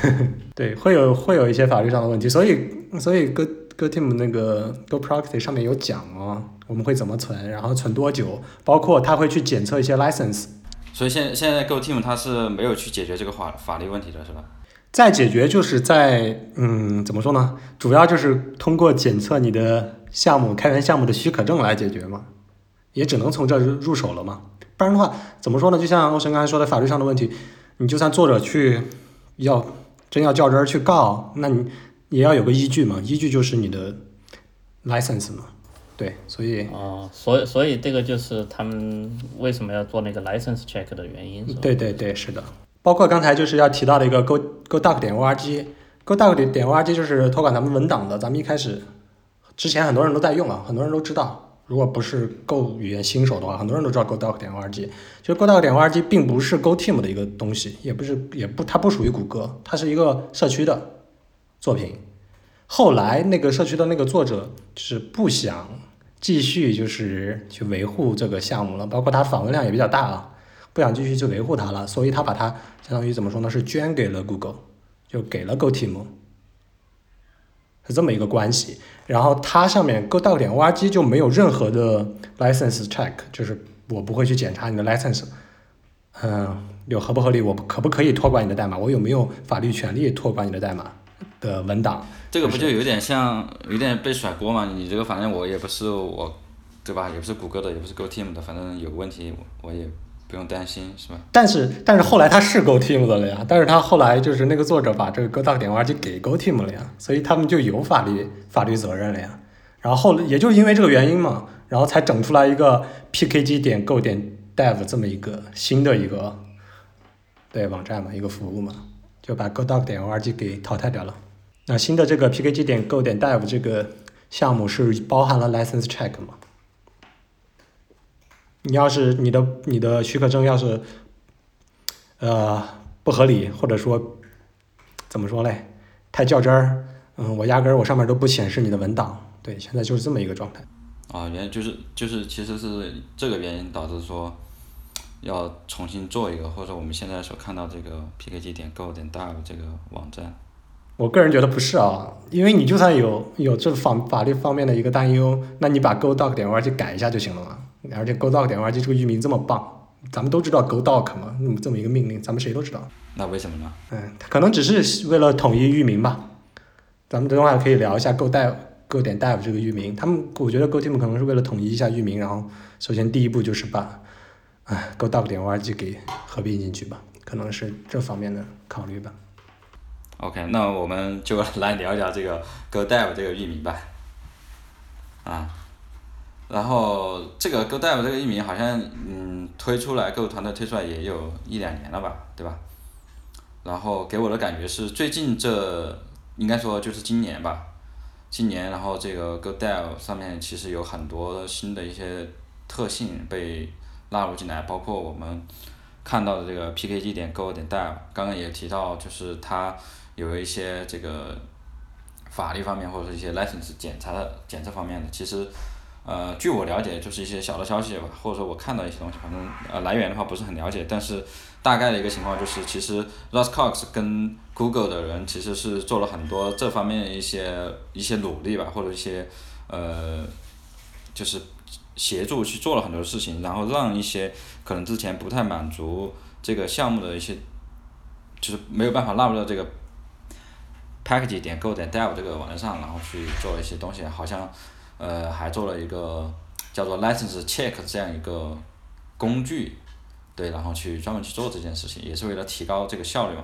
对，会有会有一些法律上的问题，所以所以 Go Go Team 那个 Go Proxy 上面有讲哦，我们会怎么存，然后存多久，包括他会去检测一些 license，所以现现在 Go Team 它是没有去解决这个法法律问题的，是吧？在解决就是在嗯怎么说呢？主要就是通过检测你的项目开源项目的许可证来解决嘛，也只能从这入入手了嘛。不然的话，怎么说呢？就像欧神刚才说的法律上的问题，你就算作者去要真要较真儿去告，那你也要有个依据嘛，依据就是你的 license 嘛。对，所以哦，所以所以这个就是他们为什么要做那个 license check 的原因，对对对，是的。包括刚才就是要提到的一个 go go duck 点 org，go duck 点点 org 就是托管咱们文档的，咱们一开始之前很多人都在用啊，很多人都知道。如果不是 Go 语言新手的话，很多人都知道 GoDoc 点 org。其实 GoDoc 点 org 并不是 Go Team 的一个东西，也不是也不它不属于谷歌，它是一个社区的作品。后来那个社区的那个作者就是不想继续就是去维护这个项目了，包括他访问量也比较大啊。不想继续去维护它了，所以他把它相当于怎么说呢？是捐给了 Google，就给了 Go Team，是这么一个关系。然后它上面 Go 到点 org 就没有任何的 license check，就是我不会去检查你的 license，嗯，有合不合理，我可不可以托管你的代码，我有没有法律权利托管你的代码的文档。这个不就有点像有点被甩锅嘛？你这个反正我也不是我，对吧？也不是谷歌的，也不是 Go Team 的，反正有问题我也。不用担心，是吧？但是，但是后来他是 Go Team 的了呀。但是他后来就是那个作者把这个 Go Duck 点 org 给 Go Team 了呀，所以他们就有法律法律责任了呀。然后后也就因为这个原因嘛，然后才整出来一个 pkg 点 go 点 dev 这么一个新的一个对网站嘛，一个服务嘛，就把 GoDoc 点 org 给淘汰掉了。那新的这个 pkg 点 go 点 dev 这个项目是包含了 license check 嘛？你要是你的你的许可证要是，呃不合理，或者说怎么说嘞，太较真儿，嗯，我压根儿我上面都不显示你的文档，对，现在就是这么一个状态。啊，原就是就是其实是这个原因导致说要重新做一个，或者说我们现在所看到这个 pkg 点 go 点 dev 这个网站。我个人觉得不是啊，因为你就算有有这方法律方面的一个担忧，那你把 go doc 点 org 改一下就行了嘛。而且 Godog 点 org 这个域名这么棒，咱们都知道 Godog 嘛，那么这么一个命令，咱们谁都知道。那为什么呢？嗯，可能只是为了统一域名吧。咱们等会儿可以聊一下 Go Dev Go 点 Dive 这个域名，他们我觉得 Go Team 可能是为了统一一下域名，然后首先第一步就是把哎 Godog 点 org 给合并进去吧，可能是这方面的考虑吧。OK，那我们就来聊一聊这个 GoDev 这个域名吧。啊，然后这个 GoDev 这个域名好像嗯推出来，Go 团队推出来也有一两年了吧，对吧？然后给我的感觉是最近这应该说就是今年吧，今年然后这个 GoDev 上面其实有很多新的一些特性被纳入进来，包括我们看到的这个 PKG 点 Go 点 Dev，刚刚也提到就是它有一些这个法律方面或者是一些 license 检查的检测方面的，其实呃据我了解就是一些小的消息吧，或者说我看到一些东西，反正呃来源的话不是很了解，但是大概的一个情况就是，其实 Russ Cox 跟 Google 的人其实是做了很多这方面一些一些努力吧，或者一些呃就是协助去做了很多事情，然后让一些可能之前不太满足这个项目的一些，就是没有办法纳入到这个 package 点 go 点 dev 这个网站上，然后去做一些东西，好像呃还做了一个叫做 license check 这样一个工具，对，然后去专门去做这件事情，也是为了提高这个效率嘛。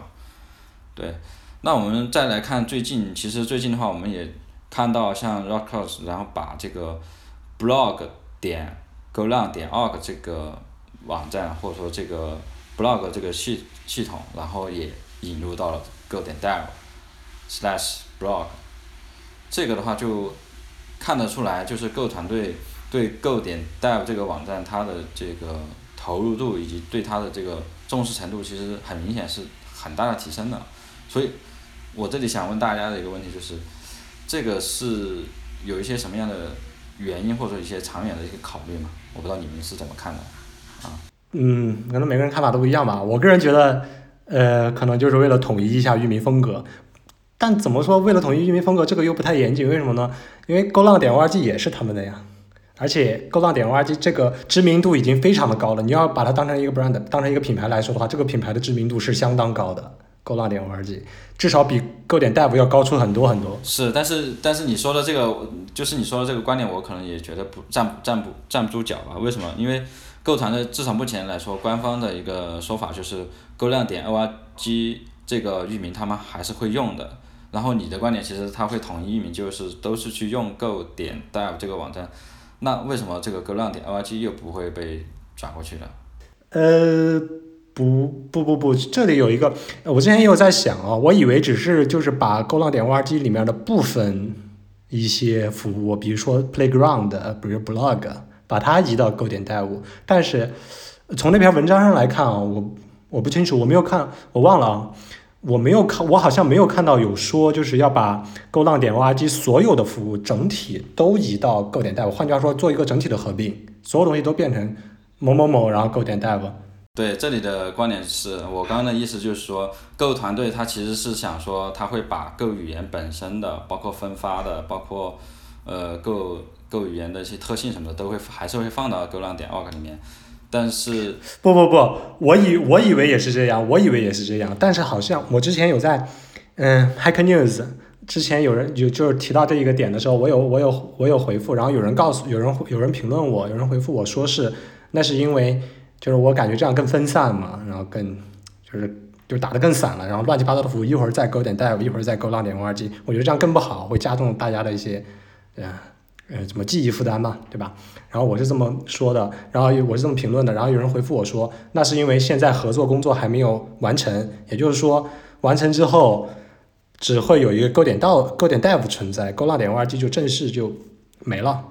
对，那我们再来看最近，其实最近的话，我们也看到像 Rockhouse，然后把这个 blog 点 go 浪点 org 这个网站，或者说这个 blog 这个系系统，然后也引入到了 go 点 dev slash blog，这个的话就看得出来，就是 Go 团队对 Go 点 dev 这个网站它的这个投入度以及对它的这个重视程度，其实很明显是很大的提升的。所以，我这里想问大家的一个问题就是，这个是有一些什么样的原因或者一些长远的一个考虑吗？我不知道你们是怎么看的。啊嗯，可能每个人看法都不一样吧。我个人觉得，呃，可能就是为了统一一下域名风格。但怎么说，为了统一域名风格，这个又不太严谨。为什么呢？因为勾浪点 org 也是他们的呀，而且勾浪点 org 这个知名度已经非常的高了。你要把它当成一个 brand，当成一个品牌来说的话，这个品牌的知名度是相当高的。勾浪点 org 至少比 Go 点 dev 要高出很多很多。是，但是但是你说的这个，就是你说的这个观点，我可能也觉得不站站不站不住脚吧？为什么？因为购团的至少目前来说，官方的一个说法就是 Go 量点 org 这个域名他们还是会用的。然后你的观点其实它会统一域名，就是都是去用 Go 点 dev 这个网站。那为什么这个 Go 量点 org 又不会被转过去呢？呃，不不不不，这里有一个，我之前也有在想啊、我以为只是就是把勾浪点 org 里面的部分一些服务，比如说 Playground，比如 Blog，把它移到 Go 点 dev，但是从那篇文章上来看啊，我我不清楚，我没有看，我忘了啊。我没有看，我好像没有看到有说就是要把勾浪点 org 所有的服务整体都移到 Go 点 dev，换句话说，做一个整体的合并，所有东西都变成某某某，然后 Go 点 dev。对，这里的观点是我刚刚的意思就是说，Go 团队他其实是想说，他会把 Go 语言本身的，包括分发的，包括呃 Go Go 语言的一些特性什么的，都会还是会放到 Go 浪点 org 里面。但是不不不，我以我以为也是这样，我以为也是这样，但是好像我之前有在，嗯，Hack News 之前有人有就是提到这一个点的时候，我有我有我有回复，然后有人告诉有人有人评论我，有人回复我说是那是因为就是我感觉这样更分散嘛，然后更就是就打得更散了，然后乱七八糟的服务一会儿在 Go 点 dev，一会儿在 Go 浪点 org，我觉得这样更不好，会加重大家的一些，嗯呃怎么记忆负担嘛，对吧？然后我是这么说的，然后我是这么评论的，然后有人回复我说，那是因为现在合作工作还没有完成，也就是说完成之后只会有一个勾点到勾点 dev 存在勾浪点 org 就正式就没了，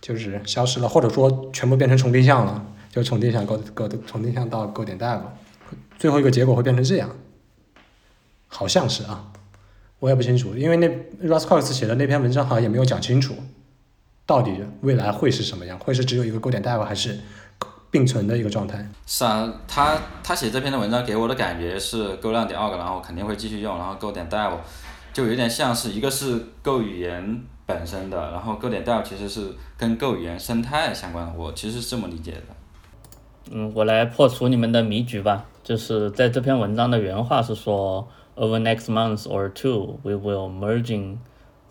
就是消失了，或者说全部变成重定向了，就重定向勾勾重定向到勾点 dev，最后一个结果会变成这样，好像是啊，我也不清楚，因为那 Russ Cox 写的那篇文章好像也没有讲清楚。到底未来会是什么样？会是只有一个 Go 点 dev 还是并存的一个状态？是啊，他他写这篇的文章给我的感觉是 Go 量点 org，然后肯定会继续用，然后 Go 点 dev 就有点像是一个是 Go 语言本身的，然后 Go 点 dev 其实是跟 Go 语言生态相关的，我其实是这么理解的。嗯，我来破除你们的迷局吧。就是在这篇文章的原话是说，Over next month or two, we will merging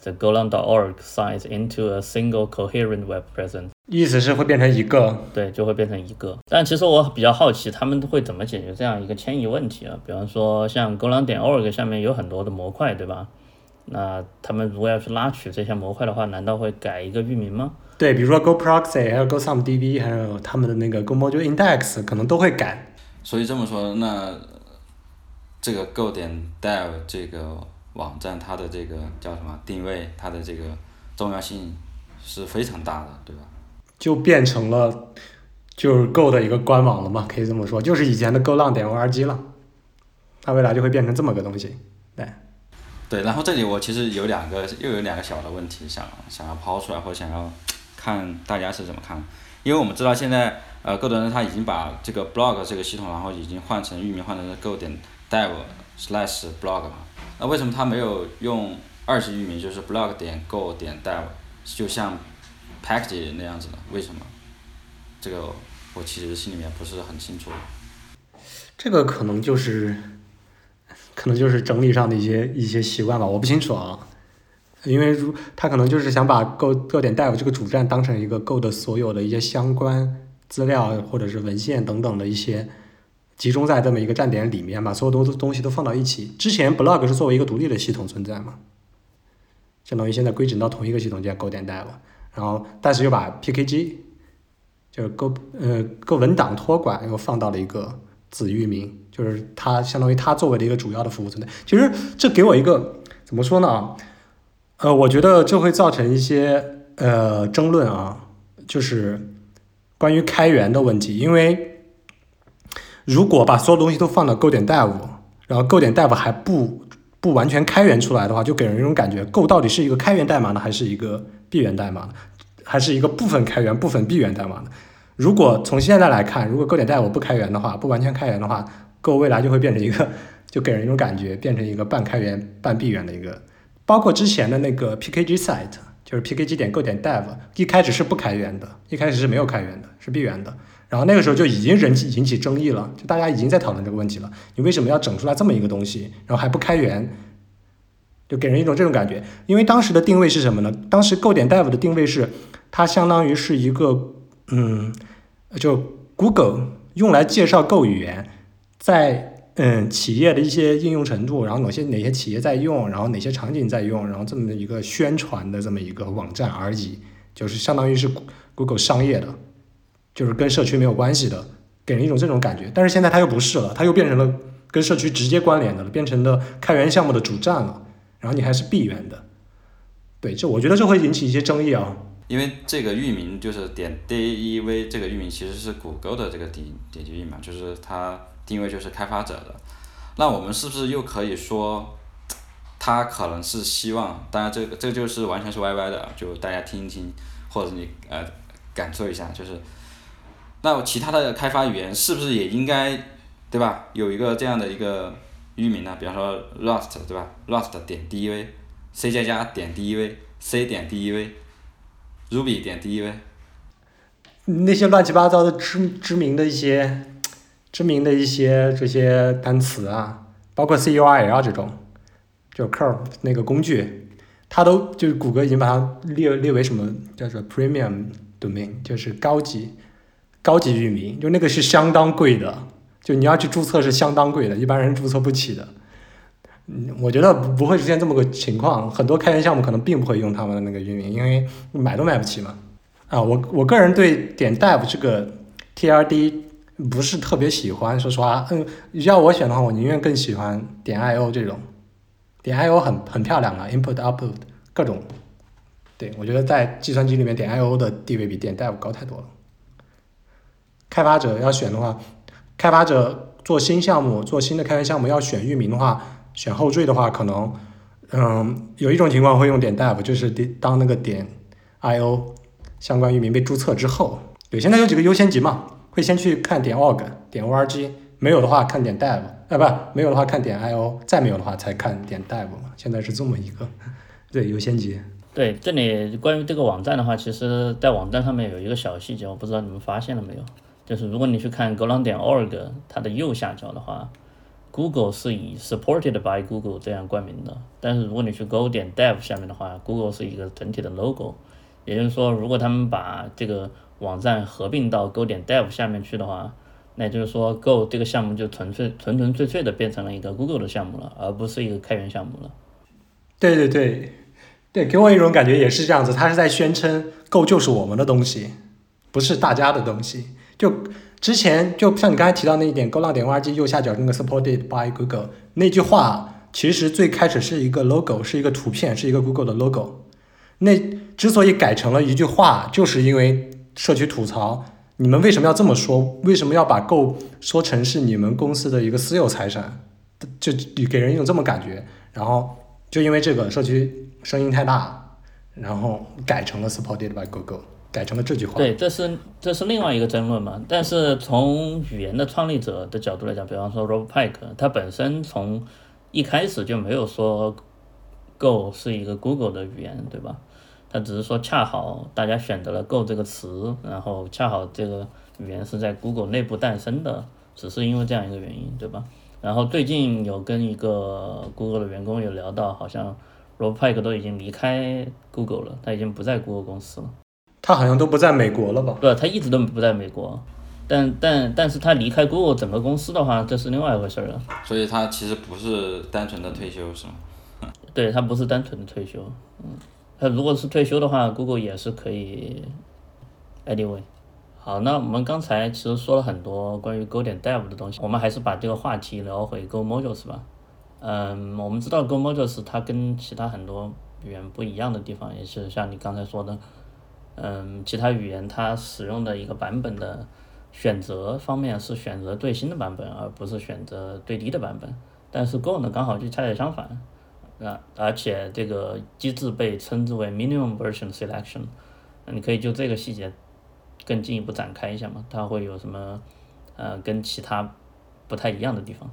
the Golang.org sites into a single coherent web presence。意思是会变成一个，对，就会变成一个。但其实我比较好奇，他们会怎么解决这样一个迁移问题啊？比方说，像 Golang 点 org 下面有很多的模块，对吧？那他们如果要去拉取这些模块的话，难道会改一个域名吗？对，比如说 Go Proxy，还有 Go Some DB，还有他们的那个 Go Module Index，可能都会改。所以这么说，那这个 Go 点 dev 这个网站，它的这个叫什么定位，它的这个重要性是非常大的，对吧？就变成了就是 Go 的一个官网了嘛，可以这么说，就是以前的 Go 浪点 org 了。它未来就会变成这么个东西，对。对，然后这里我其实有两个，又有两个小的问题想想要抛出来，或者想要看大家是怎么看，因为我们知道现在。呃，Go 的人他已经把这个 blog 这个系统，然后已经换成域名换成 Go 点 dev slash blog 了。那为什么他没有用二级域名，就是 blog 点 go 点 dev，就像 package 那样子的？为什么？这个我其实心里面不是很清楚。这个可能就是，可能就是整理上的一些一些习惯吧，我不清楚啊。因为如他可能就是想把 Go Go 点 dev 这个主站当成一个 Go 的所有的一些相关。资料或者是文献等等的一些集中在这么一个站点里面，把所有东东西都放到一起。之前 blog 是作为一个独立的系统存在嘛，相当于现在归整到同一个系统叫 Go 点 dev，然后但是又把 pkg 就是 Go 呃 Go 文档托管又放到了一个子域名，就是它相当于它作为的一个主要的服务存在。其实这给我一个怎么说呢？呃，我觉得这会造成一些呃争论啊，就是。关于开源的问题，因为如果把所有东西都放到 Go 点 dev，然后 Go 点 dev 还不不完全开源出来的话，就给人一种感觉，Go 到底是一个开源代码呢，还是一个闭源代码呢？还是一个部分开源、部分闭源代码呢？如果从现在来看，如果 Go 点 dev 不开源的话，不完全开源的话，Go 未来就会变成一个，就给人一种感觉，变成一个半开源、半闭源的一个，包括之前的那个 pkg site。就是 pkg 点 go 点 dev，一开始是不开源的，一开始是没有开源的，是闭源的。然后那个时候就已经引起引起争议了，就大家已经在讨论这个问题了。你为什么要整出来这么一个东西，然后还不开源？就给人一种这种感觉。因为当时的定位是什么呢？当时 go 点 dev 的定位是，它相当于是一个，嗯，就 Google 用来介绍 Go 语言，在。嗯，企业的一些应用程度，然后哪些哪些企业在用，然后哪些场景在用，然后这么一个宣传的这么一个网站而已，就是相当于是 Google 商业的，就是跟社区没有关系的，给人一种这种感觉。但是现在它又不是了，它又变成了跟社区直接关联的了，变成了开源项目的主站了。然后你还是闭源的，对，这我觉得这会引起一些争议啊。因为这个域名就是点 dev 这个域名其实是谷歌的这个点点击域名，就是它。定位就是开发者的，那我们是不是又可以说，他可能是希望，当然这个这就是完全是 YY 的，就大家听一听，或者你呃感受一下，就是，那其他的开发语言是不是也应该，对吧？有一个这样的一个域名呢？比方说 Rust 对吧？Rust 点 dev，C 加加点 dev，C 点 dev，Ruby 点 dev，那些乱七八糟的知知名的一些。知名的一些这些单词啊，包括 C U R L 这种，就 curve 那个工具，它都就是谷歌已经把它列列为什么叫做 premium domain，就是高级高级域名，就那个是相当贵的，就你要去注册是相当贵的，一般人注册不起的。嗯，我觉得不会出现这么个情况，很多开源项目可能并不会用他们的那个域名，因为买都买不起嘛。啊，我我个人对点 dev 这个 T R D。不是特别喜欢，说实话，嗯，要我选的话，我宁愿更喜欢点 I O 这种，点 I O 很很漂亮啊，input output 各种，对我觉得在计算机里面点 I O 的地位比点 dev 高太多了。开发者要选的话，开发者做新项目、做新的开源项目要选域名的话，选后缀的话，可能，嗯，有一种情况会用点 dev，就是当那个点 I O 相关域名被注册之后，对，现在有几个优先级嘛。会先去看点 org 点 org，没有的话看点 dev，啊不，没有的话看点 io，再没有的话才看点 dev 嘛。现在是这么一个 对优先级。对，这里关于这个网站的话，其实在网站上面有一个小细节，我不知道你们发现了没有？就是如果你去看 golang 点 org 它的右下角的话，Google 是以 supported by Google 这样冠名的。但是如果你去 Go 点 dev 下面的话，Google 是一个整体的 logo。也就是说，如果他们把这个网站合并到 Go 点 dev 下面去的话，那就是说 Go 这个项目就纯粹纯纯粹粹的变成了一个 Google 的项目了，而不是一个开源项目了。对对对，对，给我一种感觉也是这样子，他是在宣称 Go 就是我们的东西，不是大家的东西。就之前就像你刚才提到那一点，Go 浪点 org 右下角那个 supported by Google 那句话，其实最开始是一个 logo，是一个图片，是一个 Google 的 logo。那之所以改成了一句话，就是因为社区吐槽，你们为什么要这么说？为什么要把 Go 说成是你们公司的一个私有财产？就给人一种这么感觉。然后就因为这个社区声音太大，然后改成了 supported by Google。改成了这句话。对，这是这是另外一个争论嘛。但是从语言的创立者的角度来讲，比方说 Rob Pike，他本身从一开始就没有说 Go 是一个 Google 的语言，对吧？他只是说恰好大家选择了 Go 这个词，然后恰好这个语言是在 Google 内部诞生的，只是因为这样一个原因，对吧？然后最近有跟一个 Google 的员工有聊到，好像 Rob Pike 都已经离开 Google 了，他已经不在 Google 公司了。他好像都不在美国了吧？对，他一直都不在美国，但但但是他离开 Google 整个公司的话，这是另外一回事儿了。所以他其实不是单纯的退休，是吗？对他不是单纯的退休，嗯，他如果是退休的话，Google 也是可以。Anyway，好，那我们刚才其实说了很多关于 Go 点 Dev 的东西，我们还是把这个话题聊回 Go Modules 吧。嗯，我们知道 Go Modules 它跟其他很多语言不一样的地方，也是像你刚才说的。嗯，其他语言它使用的一个版本的选择方面是选择最新的版本，而不是选择最低的版本。但是 Go 呢，刚好就恰恰相反，啊，而且这个机制被称之为 Minimum Version Selection。那你可以就这个细节更进一步展开一下吗？它会有什么呃跟其他不太一样的地方？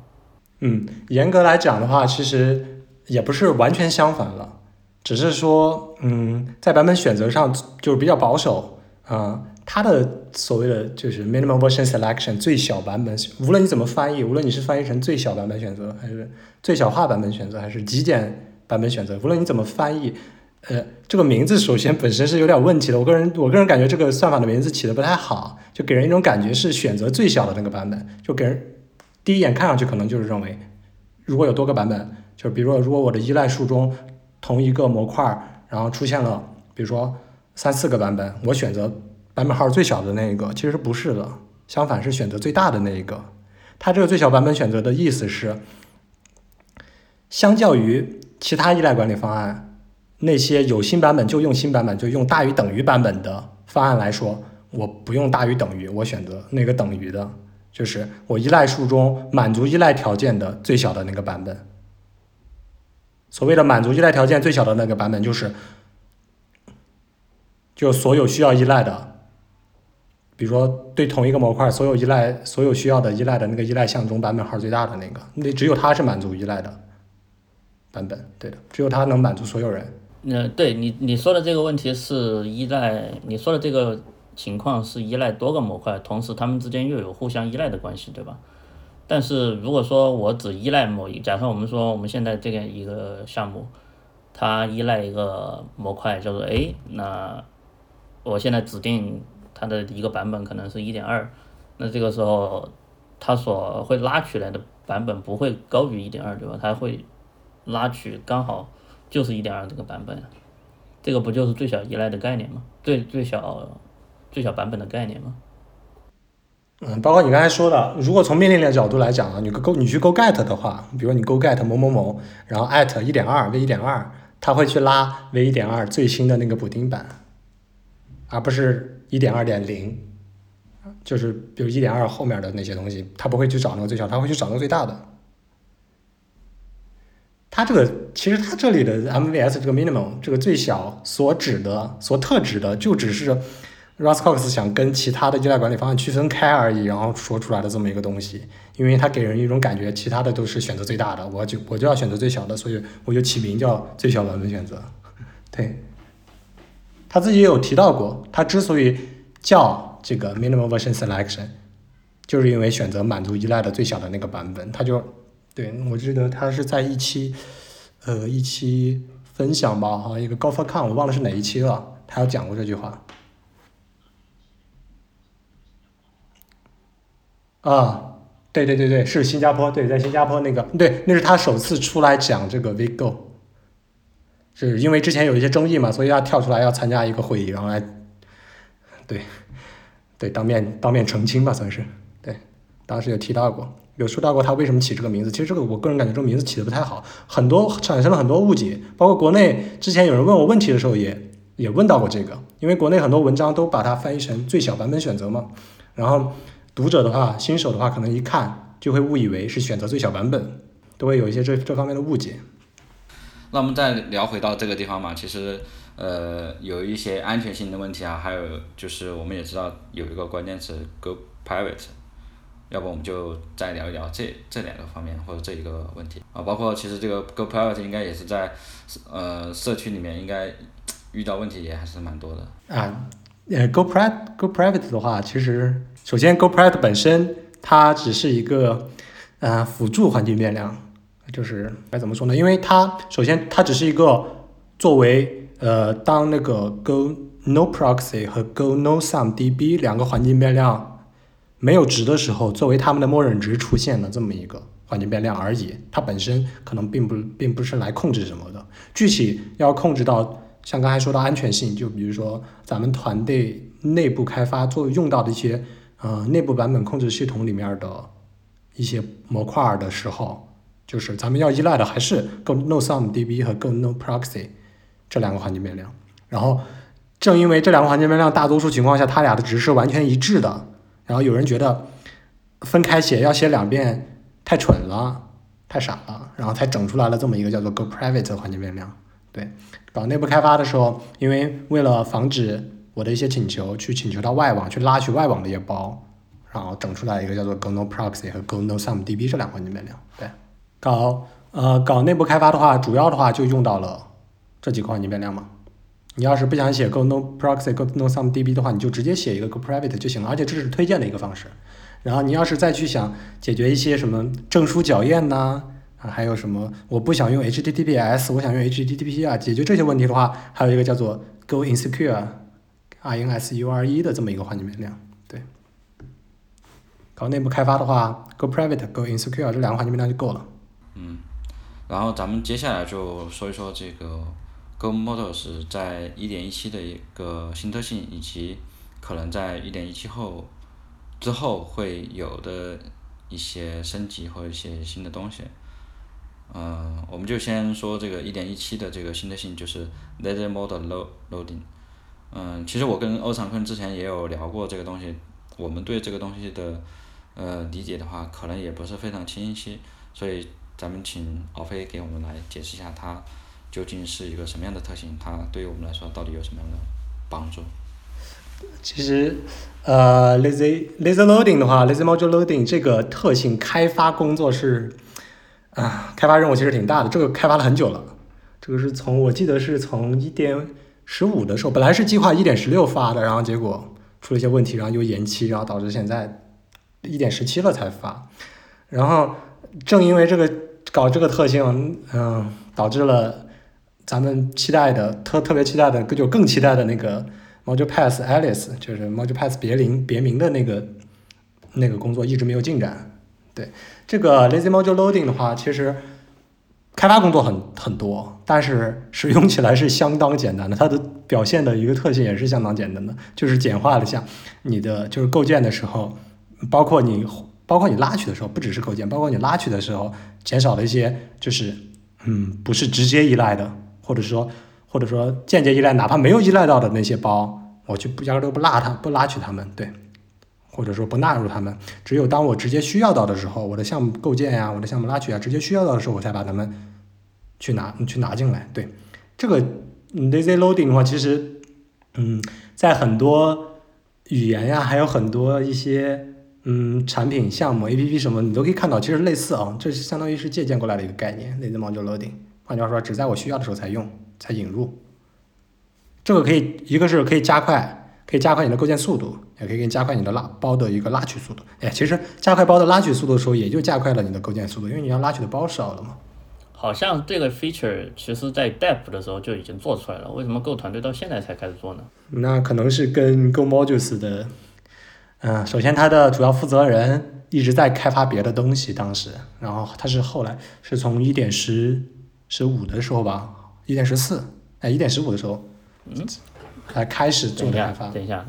嗯，严格来讲的话，其实也不是完全相反了。只是说，嗯，在版本选择上就是比较保守啊。它的所谓的就是 minimum version selection 最小版本，无论你怎么翻译，无论你是翻译成最小版本选择，还是最小化版本选择，还是极简版本选择，无论你怎么翻译，呃，这个名字首先本身是有点问题的。我个人我个人感觉这个算法的名字起的不太好，就给人一种感觉是选择最小的那个版本，就给人第一眼看上去可能就是认为，如果有多个版本，就是比如说如果我的依赖树中。同一个模块，然后出现了，比如说三四个版本，我选择版本号最小的那一个，其实不是的，相反是选择最大的那一个。它这个最小版本选择的意思是，相较于其他依赖管理方案，那些有新版本就用新版本，就用大于等于版本的方案来说，我不用大于等于，我选择那个等于的，就是我依赖树中满足依赖条件的最小的那个版本。所谓的满足依赖条件最小的那个版本，就是，就所有需要依赖的，比如说对同一个模块所有依赖、所有需要的依赖的那个依赖项中版本号最大的那个，那只有它是满足依赖的版本，对的，只有它能满足所有人。嗯，对你你说的这个问题是依赖，你说的这个情况是依赖多个模块，同时它们之间又有互相依赖的关系，对吧？但是如果说我只依赖某一，假设我们说我们现在这个一个项目，它依赖一个模块叫做 A，那我现在指定它的一个版本可能是一点二，那这个时候它所会拉取来的版本不会高于一点二，对吧？它会拉取刚好就是一点二这个版本，这个不就是最小依赖的概念吗？最最小最小版本的概念吗？嗯，包括你刚才说的，如果从命令的角度来讲啊，你 go 你去 go get 的话，比如你 go get 某某某，然后 at 一点二 v 一点二，它会去拉 v 一点二最新的那个补丁版，而不是一点二点零，就是比如一点二后面的那些东西，它不会去找那个最小，它会去找那个最大的。它这个其实它这里的 MVS 这个 minimum 这个最小所指的、所特指的，就只是。Roscox 想跟其他的依赖管理方案区分开而已，然后说出来的这么一个东西，因为它给人一种感觉，其他的都是选择最大的，我就我就要选择最小的，所以我就起名叫最小版本选择。对，他自己也有提到过，他之所以叫这个 minimal version selection，就是因为选择满足依赖的最小的那个版本。他就对我记得他是在一期呃一期分享吧，好像一个 GopherCon，我忘了是哪一期了，他有讲过这句话。啊，对对对对，是新加坡，对，在新加坡那个，对，那是他首次出来讲这个 VGo，是因为之前有一些争议嘛，所以他跳出来要参加一个会议，然后来，对，对，当面当面澄清吧，算是，对，当时有提到过，有说到过他为什么起这个名字，其实这个我个人感觉这个名字起的不太好，很多产生了很多误解，包括国内之前有人问我问题的时候也也问到过这个，因为国内很多文章都把它翻译成最小版本选择嘛，然后。读者的话，新手的话，可能一看就会误以为是选择最小版本，都会有一些这这方面的误解。那我们再聊回到这个地方嘛，其实呃有一些安全性的问题啊，还有就是我们也知道有一个关键词 Go Private，要不我们就再聊一聊这这两个方面或者这一个问题啊，包括其实这个 Go Private 应该也是在呃社区里面应该遇到问题也还是蛮多的啊。呃，Go Private Go Private 的话，其实。首先，GoPro 本身它只是一个呃辅助环境变量，就是该怎么说呢？因为它首先它只是一个作为呃当那个 Go No Proxy 和 Go No Sum DB 两个环境变量没有值的时候，作为它们的默认值出现的这么一个环境变量而已。它本身可能并不并不是来控制什么的。具体要控制到像刚才说到安全性，就比如说咱们团队内部开发做用到的一些。呃，内部版本控制系统里面的一些模块的时候，就是咱们要依赖的还是 Go No Sum DB 和 Go No Proxy 这两个环境变量。然后，正因为这两个环境变量大多数情况下它俩的值是完全一致的，然后有人觉得分开写要写两遍太蠢了，太傻了，然后才整出来了这么一个叫做 Go Private 的环境变量。对，搞内部开发的时候，因为为了防止我的一些请求去请求到外网去拉取外网的一些包，然后整出来一个叫做 Go No Proxy 和 Go No Sum DB 这两个环境变量。对，搞呃搞内部开发的话，主要的话就用到了这几块环境变量嘛。你要是不想写 Go No Proxy Go No Sum DB 的话，你就直接写一个 Go Private 就行了，而且这是推荐的一个方式。然后你要是再去想解决一些什么证书校验呐，啊还有什么我不想用 HTTPS，我想用 HTTP 啊，解决这些问题的话，还有一个叫做 Go Insecure。Insure 的这么一个环境变量，对。搞内部开发的话，Go Private、Go Insecure 这两个环境变量就够了。嗯，然后咱们接下来就说一说这个 Go Models 在1.17的一个新特性，以及可能在1.17后之后会有的一些升级和一些新的东西。嗯，我们就先说这个1.17的这个新特性，就是 Lazy Model Loading。嗯，其实我跟欧长坤之前也有聊过这个东西，我们对这个东西的呃理解的话，可能也不是非常清晰，所以咱们请敖飞给我们来解释一下它究竟是一个什么样的特性，它对于我们来说到底有什么样的帮助？其实，呃，lazy lazy loading 的话，lazy module loading 这个特性开发工作是啊，开发任务其实挺大的，这个开发了很久了，这个是从我记得是从一点。十五的时候，本来是计划一点十六发的，然后结果出了一些问题，然后又延期，然后导致现在一点十七了才发。然后正因为这个搞这个特性，嗯，导致了咱们期待的特特别期待的，就更期待的那个 Module Pass Alice，就是 Module Pass 别名别名的那个那个工作一直没有进展。对这个 Lazy Module Loading 的话，其实。开发工作很很多，但是使用起来是相当简单的。它的表现的一个特性也是相当简单的，就是简化了下你的就是构建的时候，包括你包括你拉取的时候，不只是构建，包括你拉取的时候，减少了一些就是嗯不是直接依赖的，或者说或者说间接依赖，哪怕没有依赖到的那些包，我就不压根都不拉它，不拉取它们，对。或者说不纳入他们，只有当我直接需要到的时候，我的项目构建呀，我的项目拉取啊，直接需要到的时候，我才把他们去拿你去拿进来。对这个 lazy loading 的话，其实嗯，在很多语言呀，还有很多一些嗯产品项目 A P P 什么，你都可以看到，其实类似啊，这是相当于是借鉴过来的一个概念，lazy module loading。换句话说，只在我需要的时候才用，才引入。这个可以一个是可以加快，可以加快你的构建速度，也可以给你加快你的拉包的一个拉取速度。哎，其实加快包的拉取速度的时候，也就加快了你的构建速度，因为你要拉取的包少了嘛。好像这个 feature 其实在 Dev 的时候就已经做出来了，为什么 Go 团队到现在才开始做呢？那可能是跟 Go Modules 的，嗯，首先它的主要负责人一直在开发别的东西，当时，然后他是后来是从一点十十五的时候吧，一点十四，哎，一点十五的时候，嗯，才开始做的开发，。等一下，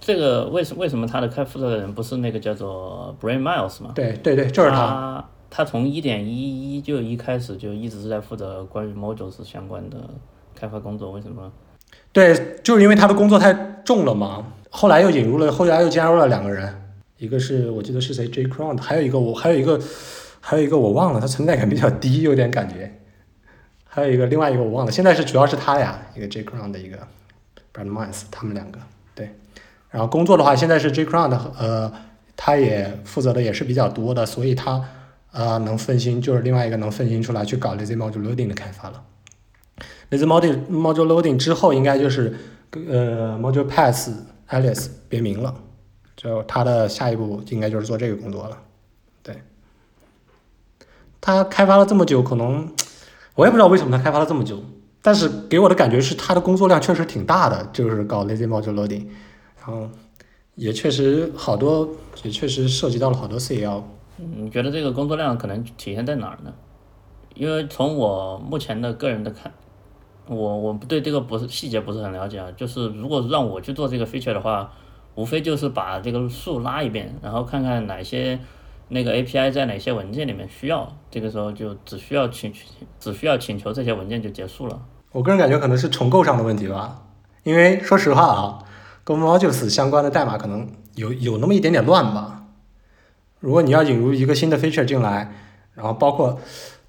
这个为什为什么他的开负责人不是那个叫做 Brain Miles 吗？对对对，就是他。他从一点一一就一开始就一直是在负责关于 modules 相关的开发工作，为什么？对，就是因为他的工作太重了嘛。后来又引入了，后来又加入了两个人，一个是我记得是谁 J Crown，还有一个我还有一个还有一个我忘了，他存在感比较低，有点感觉。还有一个另外一个我忘了，现在是主要是他呀，一个 J Crown 的一个 Brad Miles，他们两个对。然后工作的话，现在是 J Crown 的，呃，他也负责的也是比较多的，所以他呃能分心，就是另外一个能分心出来去搞 Lazy Module Loading 的开发了。Lazy Module Module Loading 之后，应该就是呃 Module Pass Alice 别名了，就他的下一步应该就是做这个工作了。对，他开发了这么久，可能我也不知道为什么他开发了这么久，但是给我的感觉是他的工作量确实挺大的，就是搞 Lazy Module Loading，然后也确实好多，也确实涉及到了好多 CL。你觉得这个工作量可能体现在哪儿呢？因为从我目前的个人的看，我我不对这个不是细节不是很了解啊。就是如果让我去做这个 feature 的话，无非就是把这个数拉一遍，然后看看哪些那个 API 在哪些文件里面需要，这个时候就只需要请只需要请求这些文件就结束了。我个人感觉可能是重构上的问题吧，因为说实话啊，Go Modules 相关的代码可能有有那么一点点乱吧。如果你要引入一个新的 feature 进来，然后包括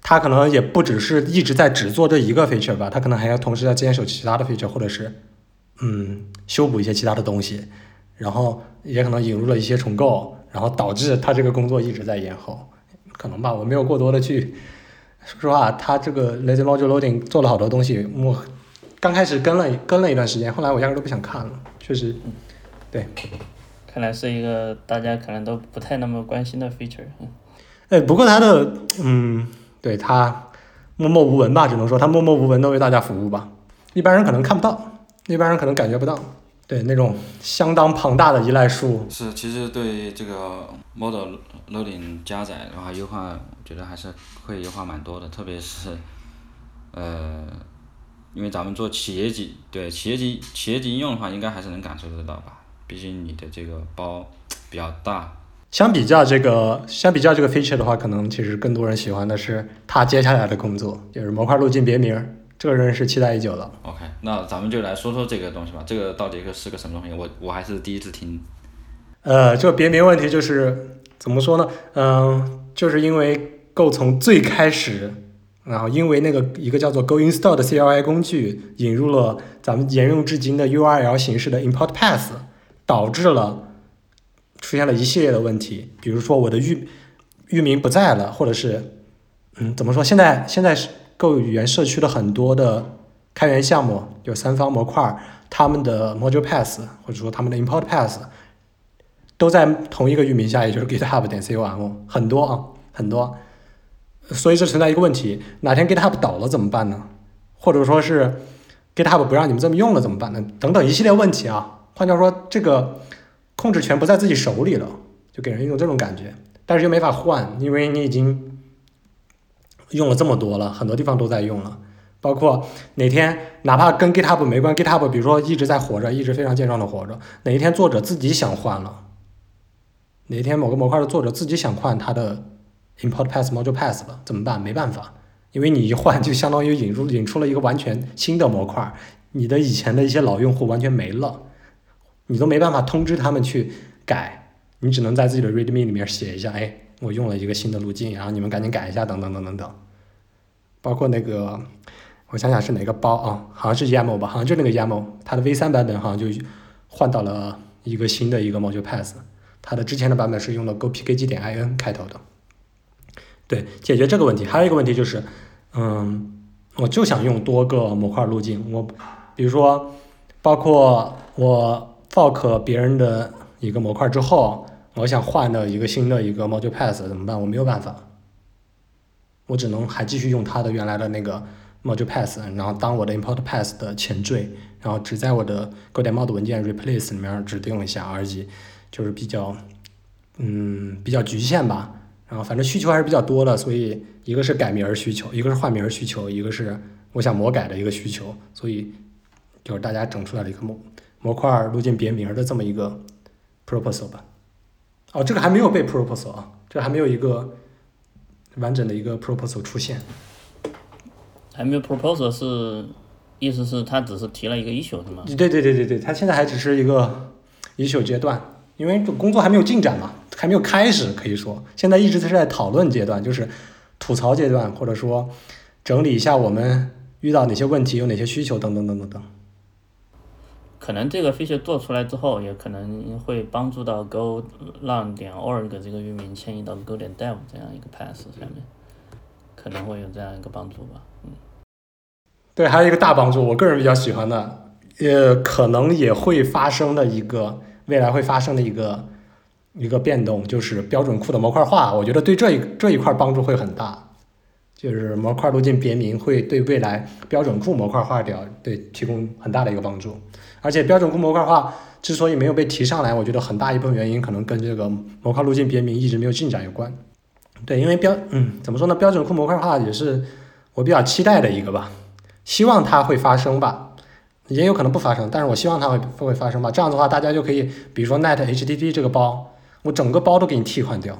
它可能也不只是一直在只做这一个 feature 吧，它可能还要同时要坚守其他的 feature，或者是嗯修补一些其他的东西，然后也可能引入了一些重构，然后导致它这个工作一直在延后，可能吧，我没有过多的去。说实话，它这个 Lazy Module Loading 做了好多东西，我刚开始跟了跟了一段时间，后来我压根都不想看了，确实，对看来是一个大家可能都不太那么关心的 feature。嗯。哎，不过它的，嗯，对它默默无闻吧，只能说它默默无闻的为大家服务吧，一般人可能看不到，一般人可能感觉不到，对那种相当庞大的依赖数，是，其实对这个 model loading 加载的话，优化我觉得还是会优化蛮多的，特别是呃，因为咱们做企业级，对企业级企业级应用的话，应该还是能感受得到吧，毕竟你的这个包 比较大。相比较这个，相比较这个 feature 的话，可能其实更多人喜欢的是他接下来的工作，就是模块路径别名儿，这个人是期待已久的。OK，那咱们就来说说这个东西吧，这个到底是个什么东西？我我还是第一次听。呃，这个别名问题就是怎么说呢？嗯、就是因为 Go 从最开始，然后因为那个一个叫做 Go Install 的 CLI 工具引入了咱们沿用至今的 URL 形式的 Import Path，导致了出现了一系列的问题，比如说我的域域名不在了，或者是嗯怎么说？现在现在是 Go 语言社区的很多的开源项目，有三方模块，他们的 Module Path 或者说他们的 Import Path。都在同一个域名下，也就是 GitHub 点 com，很多啊，很多，所以这存在一个问题：哪天 GitHub 倒了怎么办呢？或者说是 GitHub 不让你们这么用了怎么办呢？等等一系列问题啊。换句话说，这个控制权不在自己手里了，就给人一种这种感觉，但是又没法换，因为你已经用了这么多了，很多地方都在用了。包括哪天哪怕跟 GitHub 没关，GitHub 比如说一直在活着，一直非常健壮的活着，哪一天作者自己想换了，哪一天某个模块的作者自己想换他的 import path module path 了，怎么办？没办法，因为你一换就相当于引入引出了一个完全新的模块，你的以前的一些老用户完全没了，你都没办法通知他们去改，你只能在自己的 readme 里面写一下，哎，我用了一个新的路径，然后你们赶紧改一下，等等等等等，包括那个。我想想是哪个包啊？好像是 YAML 吧，好像就那个 YAML，它的 V 3版本好像就换到了一个新的一个 module path，它的之前的版本是用的 gopkg 点 in 开头的。对，解决这个问题，还有一个问题就是，嗯，我就想用多个模块路径，我比如说，包括我 fork 别人的一个模块之后，我想换的一个新的一个 module path 怎么办？我没有办法，我只能还继续用它的原来的那个 module path，然后当我的 import path 的前缀，然后只在我的 go 点 mod 文件 replace 里面指定一下而已，就是比较，嗯，比较局限吧。然后反正需求还是比较多的，所以一个是改名需求，一个是换名需求，一个是我想魔改的一个需求，所以就是大家整出来了一个模模块路径别名的这么一个 proposal 吧。哦，这个还没有被 proposal 啊，这还没有一个完整的一个 proposal 出现。还没有 proposal 是意思是他只是提了一个 issue 是吗？对对对对对，他现在还只是一个 issue 阶段，因为工作还没有进展嘛。还没有开始，可以说现在一直是在讨论阶段，就是吐槽阶段，或者说整理一下我们遇到哪些问题，有哪些需求等等等等等。可能这个 feature 做出来之后，也可能会帮助到 Go 让点 org 这个域名迁移到 Go 点 dev 这样一个 path 上面，可能会有这样一个帮助吧。嗯，对，还有一个大帮助，我个人比较喜欢的，呃，可能也会发生的一个未来会发生的一个。一个变动就是标准库的模块化，我觉得对这一这一块帮助会很大，就是模块路径别名会对未来标准库模块化掉对提供很大的一个帮助。而且标准库模块化之所以没有被提上来，我觉得很大一部分原因可能跟这个模块路径别名一直没有进展有关。对，因为标嗯怎么说呢？标准库模块化也是我比较期待的一个吧，希望它会发生吧，也有可能不发生，但是我希望它会会发生吧。这样的话，大家就可以比如说 net HTTP 这个包。我整个包都给你替换掉，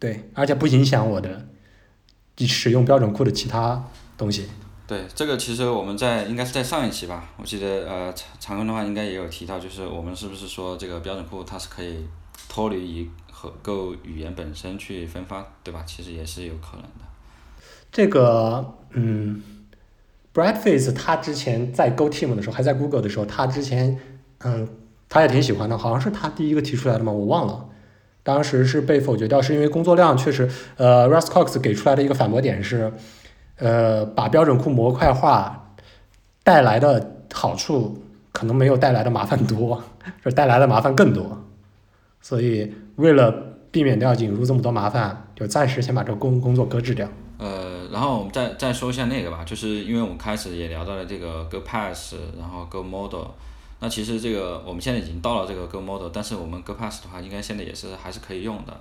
对，而且不影响我的使用标准库的其他东西。对，这个其实我们在应该是在上一期吧，我记得呃常常坤的话应该也有提到，就是我们是不是说这个标准库它是可以脱离于和 Go 语言本身去分发，对吧？其实也是有可能的。这个嗯，Bradface 他之前在 Go Team 的时候，还在 Google 的时候，他之前嗯。他也挺喜欢的，好像是他第一个提出来的嘛，我忘了，当时是被否决掉，是因为工作量确实，呃，Russ Cox 给出来的一个反驳点是，呃，把标准库模块化带来的好处可能没有带来的麻烦多，是带来的麻烦更多，所以为了避免掉引入这么多麻烦，就暂时先把这个工工作搁置掉。呃，然后我们再再说一下那个吧，就是因为我们开始也聊到了这个 Go Pass，然后 Go Model。那其实这个我们现在已经到了这个 Go Model，但是我们 Go Pass 的话，应该现在也是还是可以用的。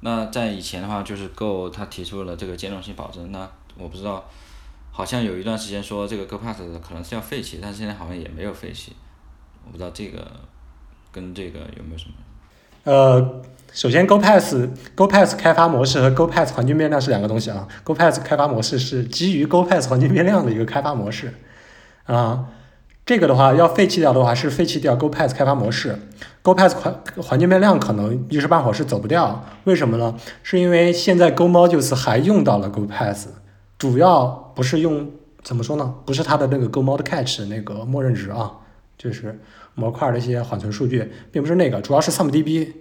那在以前的话，就是 Go 它提出了这个兼容性保证，那我不知道，好像有一段时间说这个 Go Pass 可能是要废弃，但是现在好像也没有废弃，我不知道这个跟这个有没有什么？呃，首先 Go Pass Go Pass 开发模式和 Go Pass 环境变量是两个东西啊。Go Pass 开发模式是基于 Go Pass 环境变量的一个开发模式啊。这个的话要废弃掉的话是废弃掉 Go Pass 开发模式，Go Pass 环环境变量可能一时半会儿是走不掉，为什么呢？是因为现在 Go Modules 还用到了 Go Pass，主要不是用怎么说呢？不是它的那个 Go Mod Catch 那个默认值啊，就是模块的一些缓存数据，并不是那个，主要是 SumDB。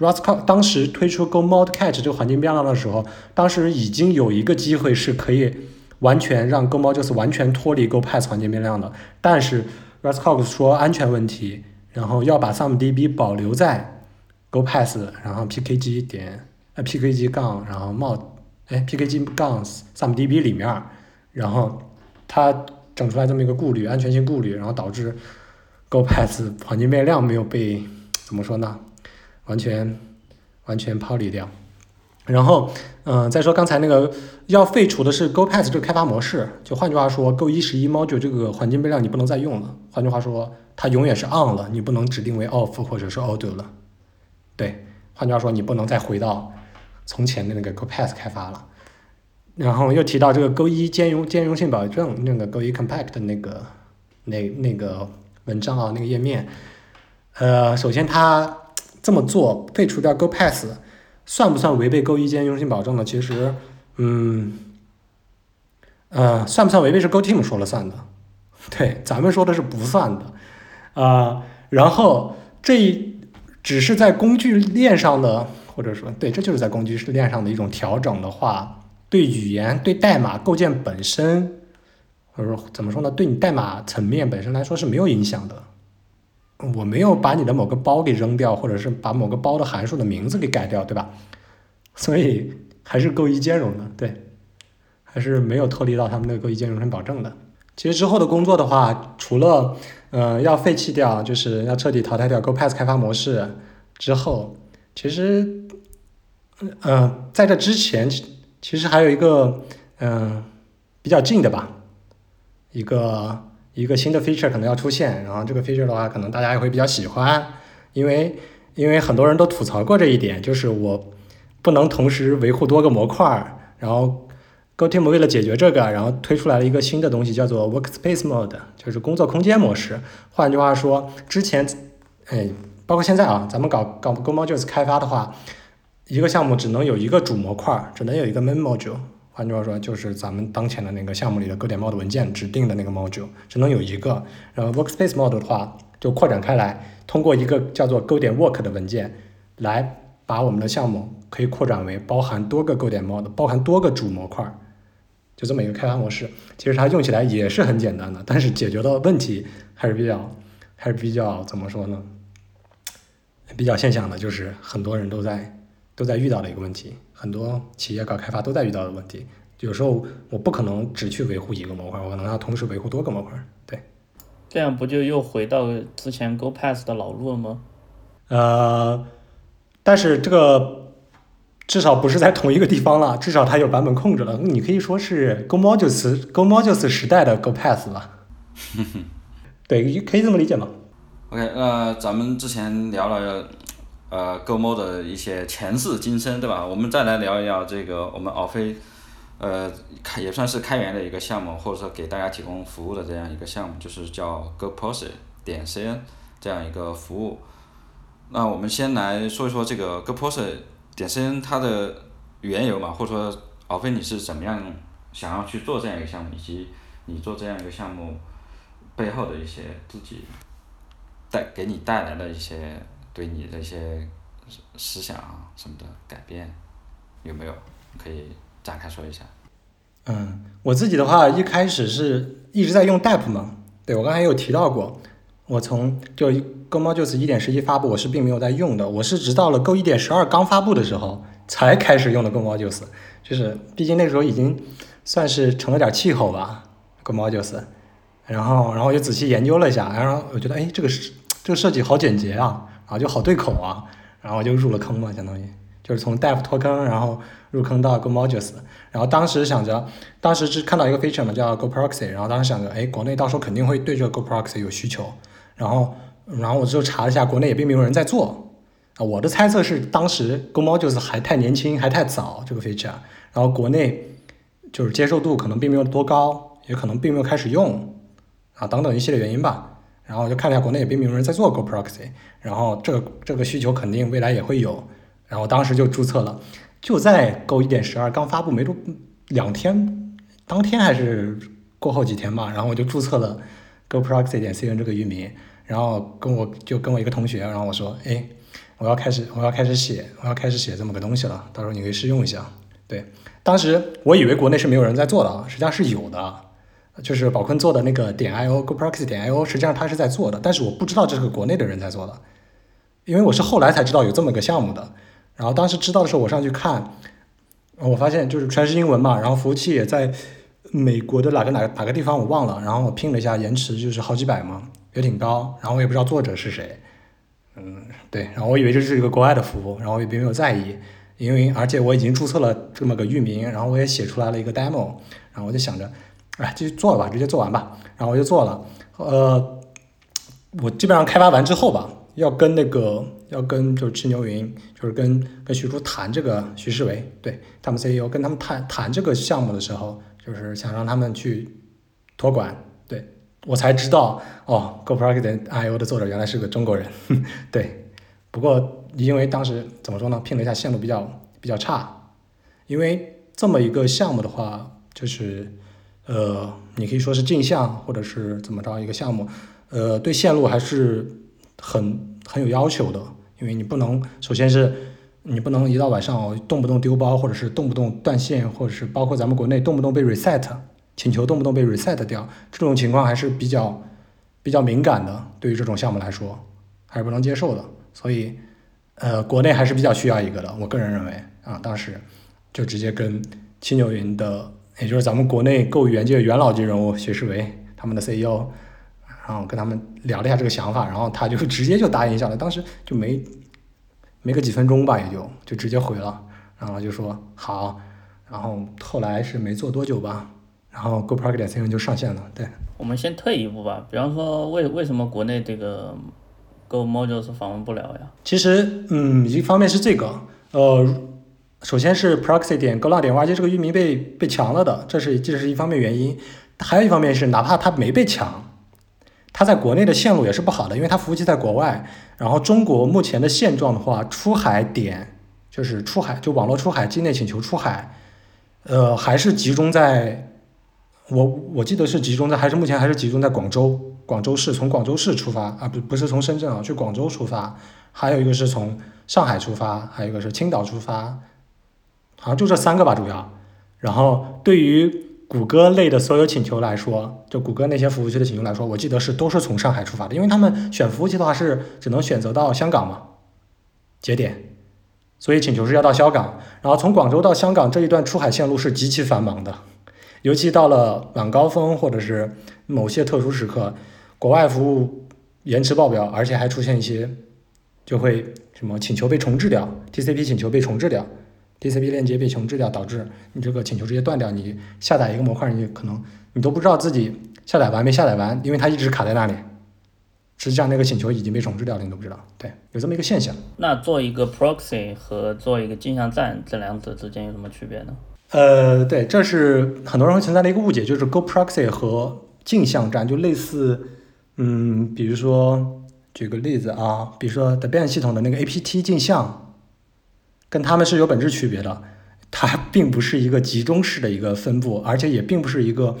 Rust 当时推出 Go Mod Catch 这个环境变量的时候，当时已经有一个机会是可以。完全让 Go Modules 完全脱离 Go Pass 环境变量的，但是 Russ Cox 说安全问题，然后要把 Some DB 保留在 Go Pass，然后 pkg 点呃 pkg 杠然后冒哎 pkg 杠 Some DB 里面，然后他整出来这么一个顾虑，安全性顾虑，然后导致 Go Pass 环境变量没有被怎么说呢？完全完全抛离掉。然后，嗯，再说刚才那个要废除的是 Go Pass 这个开发模式，就换句话说，Go 一十一 Module 这个环境变量你不能再用了。换句话说，它永远是 on 了，你不能指定为 off 或者是 auto 了。对，换句话说，你不能再回到从前的那个 Go Pass 开发了。然后又提到这个 Go 一兼容兼容性保证，那个 Go 一 Compact 的那个那那个文章啊，那个页面，呃，首先它这么做废除掉 Go Pass。算不算违背 Go 一兼容性保证呢？其实，嗯，呃，算不算违背是 Go Team 说了算的，对，咱们说的是不算的，啊，然后这只是在工具链上的，或者说，对，这就是在工具链上的一种调整的话，对语言、对代码构建本身或者说怎么说呢？对你代码层面本身来说是没有影响的。我没有把你的某个包给扔掉，或者是把某个包的函数的名字给改掉，对吧？所以还是够一兼容的，对，还是没有脱离到他们的够一兼容性保证的。其实之后的工作的话，除了呃要废弃掉，就是要彻底淘汰掉 GoPass 开发模式之后，其实呃在这之前，其实还有一个嗯比较近的吧，一个。一个新的 feature 可能要出现，然后这个 feature 的话，可能大家也会比较喜欢，因为因为很多人都吐槽过这一点，就是我不能同时维护多个模块，然后 GoTeam 为了解决这个，然后推出来了一个新的东西，叫做 Workspace Mode，就是工作空间模式。换句话说，之前哎，包括现在啊，咱们搞搞 GoModules 开发的话，一个项目只能有一个主模块，只能有一个 Main Module。换句话说，就是咱们当前的那个项目里的各点 Module 文件指定的那个 Module 只能有一个，然后 Workspace Module 的话就扩展开来，通过一个叫做 Go 点 Work 的文件来把我们的项目可以扩展为包含多个 Go 点 Module，包含多个主模块，就这么一个开发模式。其实它用起来也是很简单的，但是解决的问题还是比较还是比较怎么说呢？比较现象的，就是很多人都在都在遇到的一个问题。很多企业搞开发都在遇到的问题，有时候我不可能只去维护一个模块，我可能要同时维护多个模块。对，这样不就又回到之前 Go Pass 的老路了吗？呃，但是这个至少不是在同一个地方了，至少它有版本控制了。你可以说是 Go Modules Go Modules 时代的 Go Pass 吧？对，可以这么理解吗？OK，那咱们之前聊了。呃，GoMo 的一些前世今生，对吧？我们再来聊一聊这个我们奥飞，呃，开也算是开源的一个项目，或者说给大家提供服务的这样一个项目，就是叫 GoProce 点 cn 这样一个服务。那我们先来说一说这个 GoProce 点 cn 它的缘由嘛，或者说奥飞你是怎么样想要去做这样一个项目，以及你做这样一个项目背后的一些自己带给你带来的一些。对你的一些思想啊什么的改变有没有？可以展开说一下。嗯，我自己的话一开始是一直在用 Dap 嘛，对我刚才有提到过，我从就 Go Modules 一点十一发布，我是并没有在用的，我是直到了 Go 一点十二刚发布的时候才开始用的 Go Modules，就是毕竟那时候已经算是成了点气候吧，Go Modules，然后然后我就仔细研究了一下，然后我觉得哎这个是这个设计好简洁啊。啊，就好对口啊，然后就入了坑嘛，相当于就是从 Dev 脱坑，然后入坑到 Go Modules，然后当时想着，当时是看到一个 feature 嘛，叫 Go Proxy，然后当时想着，哎，国内到时候肯定会对这个 Go Proxy 有需求，然后，然后我就查了一下，国内也并没有人在做，啊，我的猜测是当时 Go Modules 还太年轻，还太早这个 feature，然后国内就是接受度可能并没有多高，也可能并没有开始用，啊，等等一系列原因吧。然后我就看了一下，国内也并没有人在做 Go Proxy，然后这个这个需求肯定未来也会有，然后当时就注册了，就在 Go 一点十二刚发布没多两天，当天还是过后几天吧，然后我就注册了 Go Proxy 点 cn 这个域名，然后跟我就跟我一个同学，然后我说，哎，我要开始我要开始写我要开始写这么个东西了，到时候你可以试用一下。对，当时我以为国内是没有人在做的啊，实际上是有的。就是宝坤做的那个点 io go proxy 点 io，实际上他是在做的，但是我不知道这是个国内的人在做的，因为我是后来才知道有这么个项目的。然后当时知道的时候，我上去看，我发现就是全是英文嘛，然后服务器也在美国的哪个哪个哪个地方我忘了，然后我拼了一下，延迟就是好几百嘛，也挺高。然后我也不知道作者是谁，嗯，对，然后我以为这是一个国外的服务，然后我也并没有在意，因为而且我已经注册了这么个域名，然后我也写出来了一个 demo，然后我就想着。哎，就做吧，直接做完吧。然后我就做了。呃，我基本上开发完之后吧，要跟那个，要跟就是赤牛云，就是跟跟徐叔谈这个，徐世维，对他们 CEO 跟他们谈谈这个项目的时候，就是想让他们去托管。对我才知道，哦，GoPro IO 的作者原来是个中国人。对，不过因为当时怎么说呢，拼了一下线路比较比较差，因为这么一个项目的话，就是。呃，你可以说是镜像，或者是怎么着一个项目，呃，对线路还是很很有要求的，因为你不能，首先是你不能一到晚上动不动丢包，或者是动不动断线，或者是包括咱们国内动不动被 reset，请求动不动被 reset 掉，这种情况还是比较比较敏感的，对于这种项目来说还是不能接受的。所以，呃，国内还是比较需要一个的，我个人认为啊，当时就直接跟青牛云的，也就是咱们国内购元界元老级人物薛世维他们的 CEO，然后跟他们聊了一下这个想法，然后他就直接就答应下来，当时就没没个几分钟吧，也就就直接回了，然后就说好，然后后来是没做多久吧。然后 GoPro 点 C 就上线了，对。我们先退一步吧，比方说为为什么国内这个 Go Modules 访问不了呀？其实，嗯，一方面是这个，呃，首先是 Proxy 点 Go 浪点 YJ 这个域名被被抢了的，这是这是一方面原因。还有一方面是，哪怕它没被抢，它在国内的线路也是不好的，因为它服务器在国外。然后中国目前的现状的话，出海点就是出海就网络出海境内请求出海，呃，还是集中在。我我记得是集中在，还是目前还是集中在广州，广州市从广州市出发啊，不不是从深圳啊，去广州出发，还有一个是从上海出发，还有一个是青岛出发，好像就这三个吧主要。然后对于谷歌类的所有请求来说，就谷歌那些服务器的请求来说，我记得是都是从上海出发的，因为他们选服务器的话是只能选择到香港嘛节点，所以请求是要到香港，然后从广州到香港这一段出海线路是极其繁忙的。尤其到了晚高峰或者是某些特殊时刻，国外服务延迟爆表，而且还出现一些就会什么请求被重置掉，TCP 请求被重置掉，TCP 链接被重置掉，导致你这个请求直接断掉。你下载一个模块，你可能你都不知道自己下载完没下载完，因为它一直卡在那里。实际上那个请求已经被重置掉了，你都不知道。对，有这么一个现象。那做一个 proxy 和做一个镜像站，这两者之间有什么区别呢？呃，对，这是很多人会存在的一个误解，就是 Go Proxy 和镜像站就类似，嗯，比如说举个例子啊，比如说 Debian 系统的那个 APT 镜像，跟他们是有本质区别的，它并不是一个集中式的一个分布，而且也并不是一个，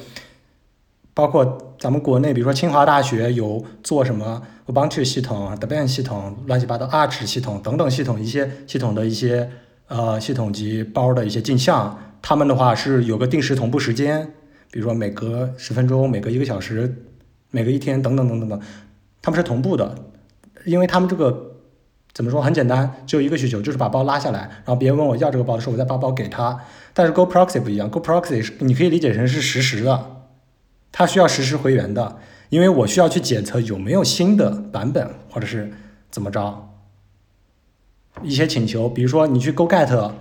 包括咱们国内，比如说清华大学有做什么 Ubuntu 系统、，DEBAN 系统、乱七八糟 Arch 系统等等系统一些系统的一些呃系统级包的一些镜像。他们的话是有个定时同步时间，比如说每隔十分钟、每隔一个小时、每隔一天等等等等等，他们是同步的，因为他们这个怎么说很简单，只有一个需求，就是把包拉下来，然后别人问我要这个包的时候，我再把包给他。但是 Go Proxy 不一样，Go Proxy 是你可以理解成是实时的，它需要实时回源的，因为我需要去检测有没有新的版本或者是怎么着一些请求，比如说你去 Go Get。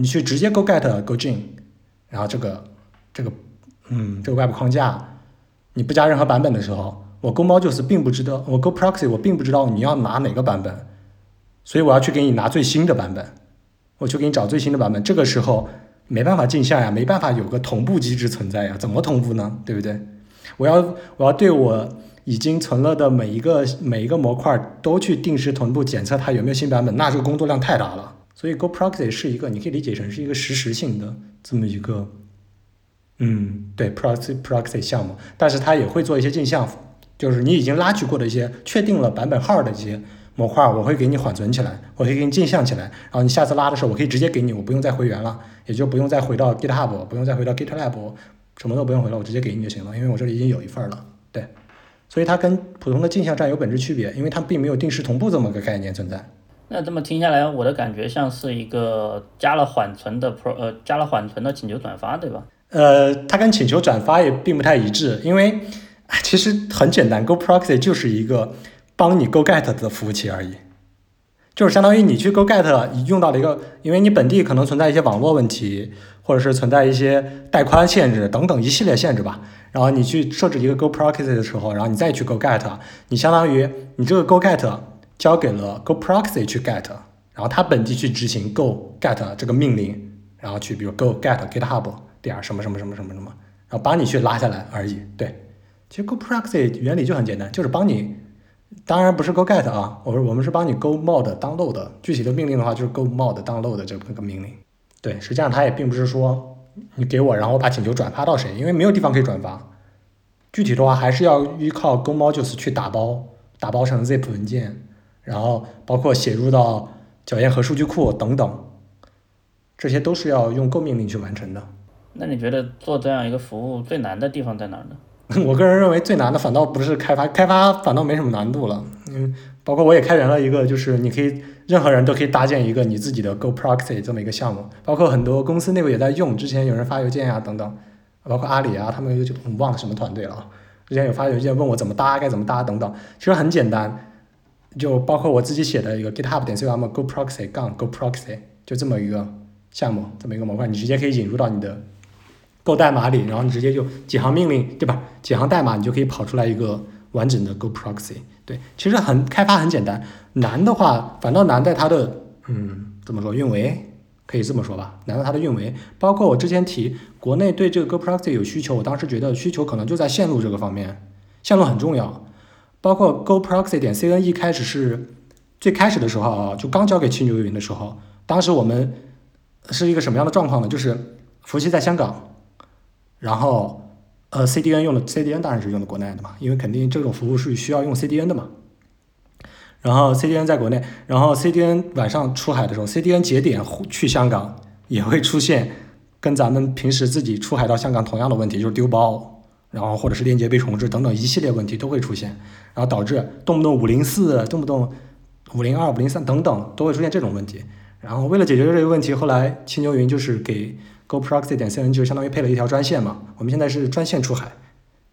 你去直接 go get go Jin，然后这个这个嗯这个 web 框架，你不加任何版本的时候，我 go modules 并不知道，我 go proxy 我并不知道你要拿哪个版本，所以我要去给你拿最新的版本，我去给你找最新的版本，这个时候没办法镜像呀，没办法有个同步机制存在呀，怎么同步呢？对不对？我要我要对我已经存了的每一个每一个模块都去定时同步检测它有没有新版本，那这个工作量太大了。所以 Go Proxy 是一个，你可以理解成是一个实时性的这么一个，嗯，对 Proxy Proxy 项目，但是它也会做一些镜像，就是你已经拉取过的一些确定了版本号的这些模块，我会给你缓存起来，我可以给你镜像起来，然后你下次拉的时候，我可以直接给你，我不用再回源了，也就不用再回到 GitHub，不用再回到 GitLab，什么都不用回了，我直接给你就行了，因为我这里已经有一份了，对，所以它跟普通的镜像站有本质区别，因为它并没有定时同步这么个概念存在。那这么听下来，我的感觉像是一个加了缓存的 pro，呃，加了缓存的请求转发，对吧？呃，它跟请求转发也并不太一致，因为其实很简单，Go Proxy 就是一个帮你 Go Get 的服务器而已，就是相当于你去 Go Get 你用到了一个，因为你本地可能存在一些网络问题，或者是存在一些带宽限制等等一系列限制吧，然后你去设置一个 Go Proxy 的时候，然后你再去 Go Get，你相当于你这个 Go Get。交给了 Go Proxy 去 get，然后它本地去执行 Go get 这个命令，然后去比如 Go get GitHub 点什么什么什么什么什么，然后把你去拉下来而已。对，其实 Go Proxy 原理就很简单，就是帮你，当然不是 Go get 啊，我说我们是帮你 Go mod download，具体的命令的话就是 Go mod download 这个命令。对，实际上它也并不是说你给我，然后我把请求转发到谁，因为没有地方可以转发。具体的话还是要依靠 Go modules 去打包，打包成 zip 文件。然后包括写入到脚验和数据库等等，这些都是要用 Go 命令去完成的。那你觉得做这样一个服务最难的地方在哪儿呢？我个人认为最难的反倒不是开发，开发反倒没什么难度了。嗯，包括我也开源了一个，就是你可以任何人都可以搭建一个你自己的 Go Proxy 这么一个项目，包括很多公司内部也在用。之前有人发邮件呀等等，包括阿里啊，他们就忘了什么团队了。之前有发邮件问我怎么搭，该怎么搭等等，其实很简单，就包括我自己写的一个 GitHub 点 com Go Proxy 杠 Go Proxy 就这么一个项目，这么一个模块，你直接可以引入到你的。Go 代码里，然后你直接就几行命令，对吧？几行代码你就可以跑出来一个完整的 Go Proxy。对，其实很开发很简单，难的话反倒难在它的，嗯，怎么说运维？可以这么说吧，难在它的运维。包括我之前提国内对这个 Go Proxy 有需求，我当时觉得需求可能就在线路这个方面，线路很重要。包括 Go Proxy 点 cn 一开始是最开始的时候啊，就刚交给青牛云的时候，当时我们是一个什么样的状况呢？就是服务器在香港。然后，呃，CDN 用的 CDN 当然是用的国内的嘛，因为肯定这种服务是需要用 CDN 的嘛。然后 CDN 在国内，然后 CDN 晚上出海的时候，CDN 节点去香港也会出现跟咱们平时自己出海到香港同样的问题，就是丢包，然后或者是链接被重置等等一系列问题都会出现，然后导致动不动五零四，动不动五零二、五零三等等都会出现这种问题。然后为了解决这个问题，后来青牛云就是给。Go Proxy 点 cn 就相当于配了一条专线嘛，我们现在是专线出海，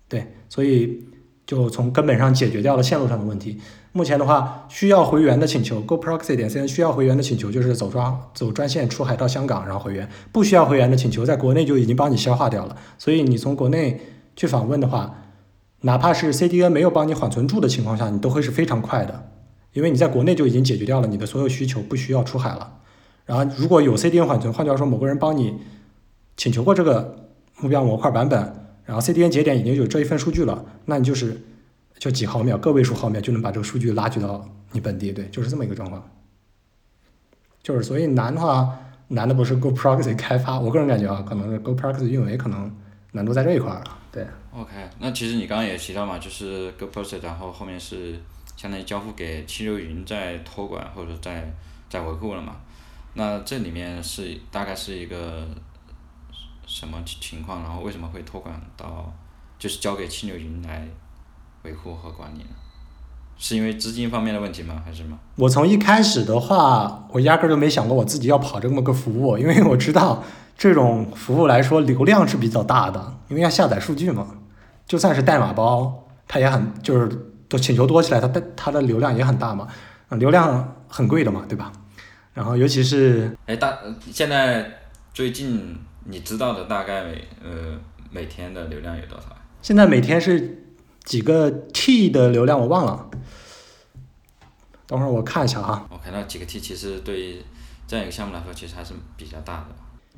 对，所以就从根本上解决掉了线路上的问题。目前的话，需要回源的请求，Go Proxy 点 cn 需要回源的请求就是走专走专线出海到香港，然后回源；不需要回源的请求，在国内就已经帮你消化掉了。所以你从国内去访问的话，哪怕是 CDN 没有帮你缓存住的情况下，你都会是非常快的，因为你在国内就已经解决掉了你的所有需求，不需要出海了。然后如果有 CDN 缓存，换句话说，某个人帮你。请求过这个目标模块版本，然后 CDN 节点已经有这一份数据了，那你就是就几毫秒，个位数毫秒就能把这个数据拉取到你本地，对，就是这么一个状况。就是所以难的话，难的不是 Go Proxy 开发，我个人感觉啊，可能是 Go Proxy 运维可能难度在这一块儿了。对。OK，那其实你刚刚也提到嘛，就是 Go Proxy，然后后面是相当于交付给七六云在托管或者在在维护了嘛？那这里面是大概是一个。什么情况？然后为什么会托管到，就是交给七六云来维护和管理呢？是因为资金方面的问题吗？还是什么？我从一开始的话，我压根儿就没想过我自己要跑这么个服务，因为我知道这种服务来说流量是比较大的，因为要下载数据嘛。就算是代码包，它也很就是都请求多起来，它的它的流量也很大嘛。流量很贵的嘛，对吧？然后尤其是哎大现在最近。你知道的大概呃每天的流量有多少？现在每天是几个 T 的流量我忘了，等会儿我看一下哈。我看那几个 T 其实对于这样一个项目来说，其实还是比较大的。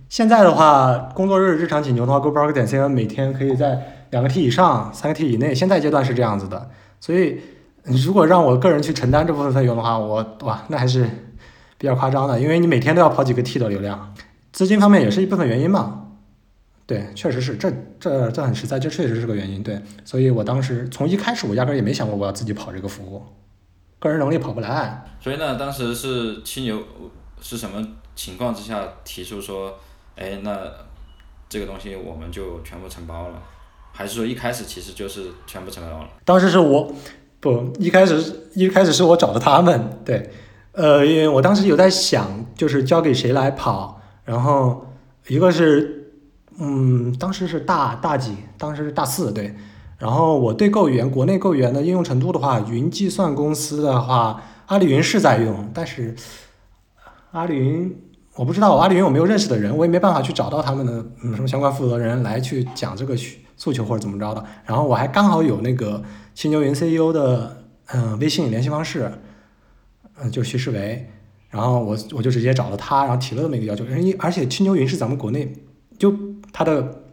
现在的话，工作日日常请求的话，GoPro 点 CN 每天可以在两个 T 以上，三个 T 以内。现在阶段是这样子的，所以如果让我个人去承担这部分费用的话，我哇那还是比较夸张的，因为你每天都要跑几个 T 的流量。资金方面也是一部分原因嘛，对，确实是，这这这很实在，这确实是个原因，对，所以我当时从一开始我压根也没想过我要自己跑这个服务，个人能力跑不来。所以呢，当时是七牛是什么情况之下提出说，哎，那这个东西我们就全部承包了，还是说一开始其实就是全部承包了？当时是我不一开始一开始是我找的他们，对，呃，因为我当时有在想，就是交给谁来跑。然后一个是，嗯，当时是大大几，当时是大四对。然后我对购语言，国内购语言的应用程度的话，云计算公司的话，阿里云是在用，但是阿里云我不知道，阿里云有没有认识的人，我也没办法去找到他们的嗯什么相关负责人来去讲这个诉求或者怎么着的。然后我还刚好有那个青牛云 CEO 的嗯微信联系方式，嗯，就徐世维。然后我我就直接找了他，然后提了这么一个要求。因为而且青牛云是咱们国内就它的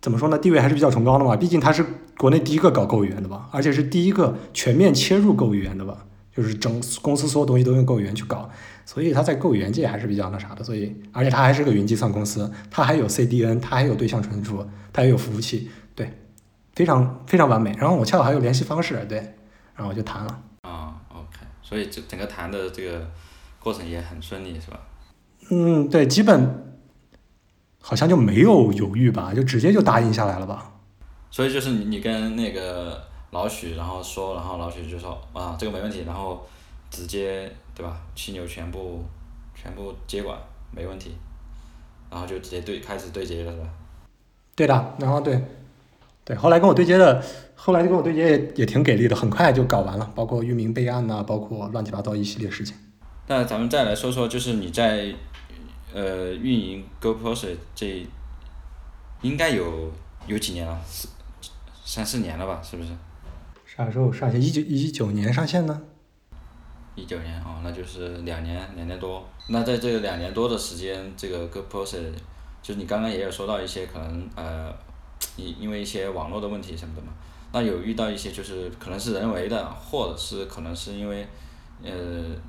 怎么说呢，地位还是比较崇高的嘛。毕竟它是国内第一个搞购语言的吧，而且是第一个全面切入购语言的吧，就是整公司所有东西都用购语言去搞，所以它在购语言界还是比较那啥的。所以而且它还是个云计算公司，它还有 CDN，它还有对象传输，它也有服务器，对，非常非常完美。然后我恰好还有联系方式，对，然后我就谈了。所以整整个谈的这个过程也很顺利，是吧？嗯，对，基本好像就没有犹豫吧，就直接就答应下来了吧。所以就是你你跟那个老许然后说，然后老许就说啊这个没问题，然后直接对吧？犀牛全部全部接管没问题，然后就直接对开始对接了是吧？对的，然后对，对，后来跟我对接的，后来就跟我对接也也挺给力的，很快就搞完了，包括域名备案呐、包括乱七八糟一系列事情。那咱们再来说说，就是你在呃运营 GoPro 这应该有有几年了，四三四年了吧？是不是？啥时候上线？一九一九年上线呢？一九年哦，那就是两年两年多。那在这两年多的时间，这个 GoPro 就是你刚刚也有说到一些可能呃，因因为一些网络的问题什么的嘛，那有遇到一些就是可能是人为的，或者是可能是因为呃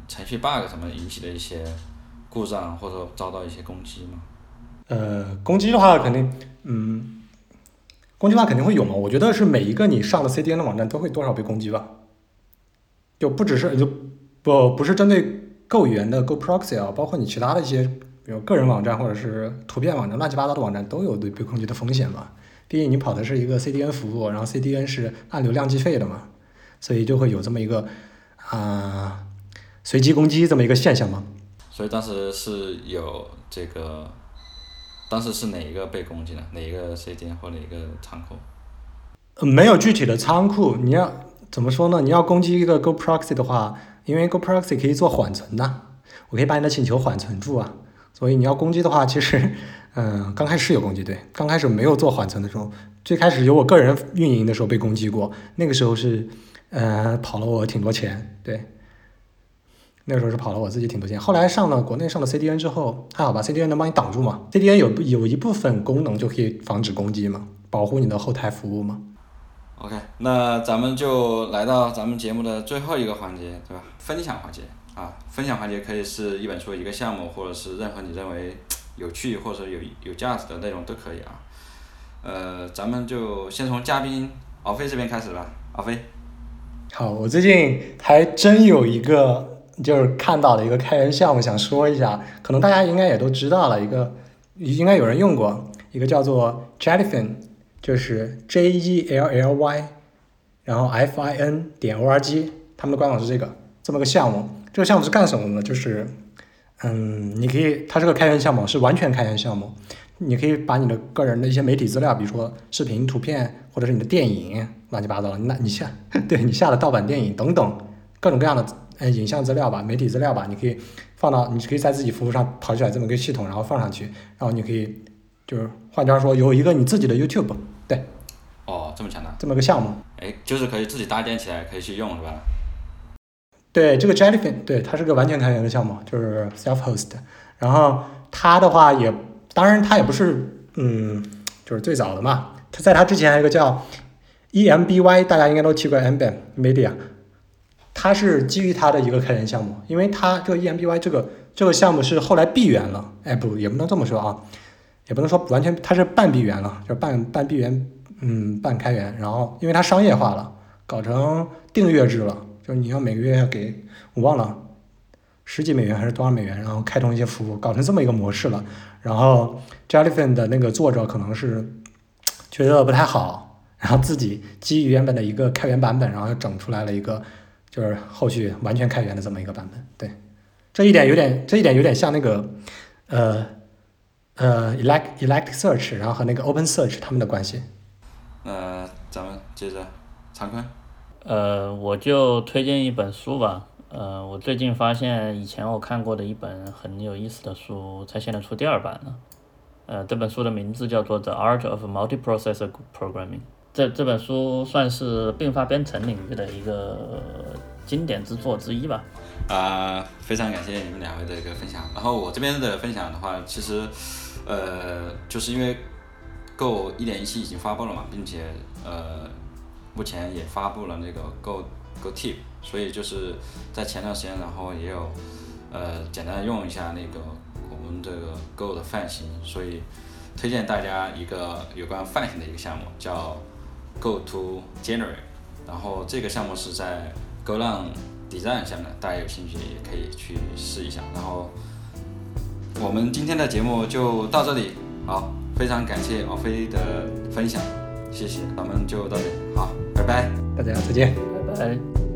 程序 bug 什么引起的一些故障，或者遭到一些攻击嘛？呃，攻击的话肯定，嗯，攻击的话肯定会有嘛。我觉得是每一个你上的 CDN 的网站都会多少被攻击吧，就不只是就不不是针对 Go 语言的 Go Proxy 啊，包括你其他的一些，比如个人网站或者是图片网站，乱七八糟的网站都有被被攻击的风险嘛。毕竟你跑的是一个 CDN 服务，然后 CDN 是按流量计费的嘛，所以就会有这么一个啊、随机攻击这么一个现象嘛。所以当时是有这个，当时是哪一个被攻击的？哪一个 CDN 或哪一个仓库？呃没有具体的仓库，你要怎么说呢？你要攻击一个 Go Proxy 的话，因为 Go Proxy 可以做缓存的，我可以把你的请求缓存住啊。所以你要攻击的话，其实，嗯、刚开始是有攻击，对，刚开始没有做缓存的时候，最开始有我个人运营的时候被攻击过，那个时候是，呃，跑了我挺多钱，对，那个时候是跑了我自己挺多钱。后来上了国内上了 CDN 之后，还好吧，CDN 能帮你挡住嘛，CDN 有有一部分功能就可以防止攻击嘛，保护你的后台服务嘛。OK，那咱们就来到咱们节目的最后一个环节，对吧？分享环节啊，分享环节可以是一本书、一个项目，或者是任何你认为有趣或者有有价值的内容都可以啊。呃，咱们就先从嘉宾敖飞这边开始吧。敖飞，好，我最近还真有一个就是看到了一个开源项目，想说一下，可能大家应该也都知道了，一个应该有人用过，一个叫做 Jellyfin，就是 J E L L Y，然后 F I N 点 O R G，他们的官网是这个这么个项目。这个项目是干什么的呢？就是嗯，你可以，它是个开源项目，是完全开源项目。你可以把你的个人的一些媒体资料，比如说视频、图片，或者是你的电影，乱七八糟的，那你下 对你下的盗版电影等等各种各样的呃影像资料吧、媒体资料吧，你可以放到，你可以在自己服务上跑起来这么一个系统，然后放上去，然后你可以就是换句话说，有一个你自己的 YouTube，对，哦，这么强大，这么个项目。哎，就是可以自己搭建起来，可以去用，是吧？对，这个 Jellyfin，对，它是个完全开源的项目，就是 self-host。然后它的话也，当然它也不是，嗯，就是最早的嘛。它在它之前还有一个叫 EMBY，大家应该都听过 Ambient Media，它是基于它的一个开源项目，因为它这个 EMBY 这个这个项目是后来闭源了，哎，不，也不能这么说啊，也不能说完全，它是半闭源了，就是半半闭源，嗯，半开源。然后因为它商业化了，搞成订阅制了。你要每个月要给我忘了十几美元还是多少美元，然后开通一些服务，搞成这么一个模式了。然后 Jellyfin 的那个作者可能是觉得不太好，然后自己基于原本的一个开源版本，然后又整出来了一个就是后续完全开源的这么一个版本。对，这一点有点这一点有点像那个呃呃 Elect Elect Search，然后和那个 OpenSearch 他们的关系。那咱们接着常坤。呃，我就推荐一本书吧。呃，我最近发现以前我看过的一本很有意思的书，才现在出第二版了。呃，这本书的名字叫做《The Art of Multiprocessor Programming》。这这本书算是并发编程领域的一个经典之作之一吧。啊、非常感谢你们两位的一个分享。然后我这边的分享的话，其实，呃，就是因为 Go 一点一七已经发布了嘛，并且呃，目前也发布了那个 Go Go Tip，所以就是在前段时间，然后也有呃简单地用一下那个我们这个 Go 的泛型，所以推荐大家一个有关泛型的一个项目，叫 Go to Generate。然后这个项目是在 Go 浪 Design 下面，大家有兴趣也可以去试一下。然后我们今天的节目就到这里，好。非常感谢王飞的分享，谢谢，咱们就到这里，好，拜拜。大家再见。拜拜。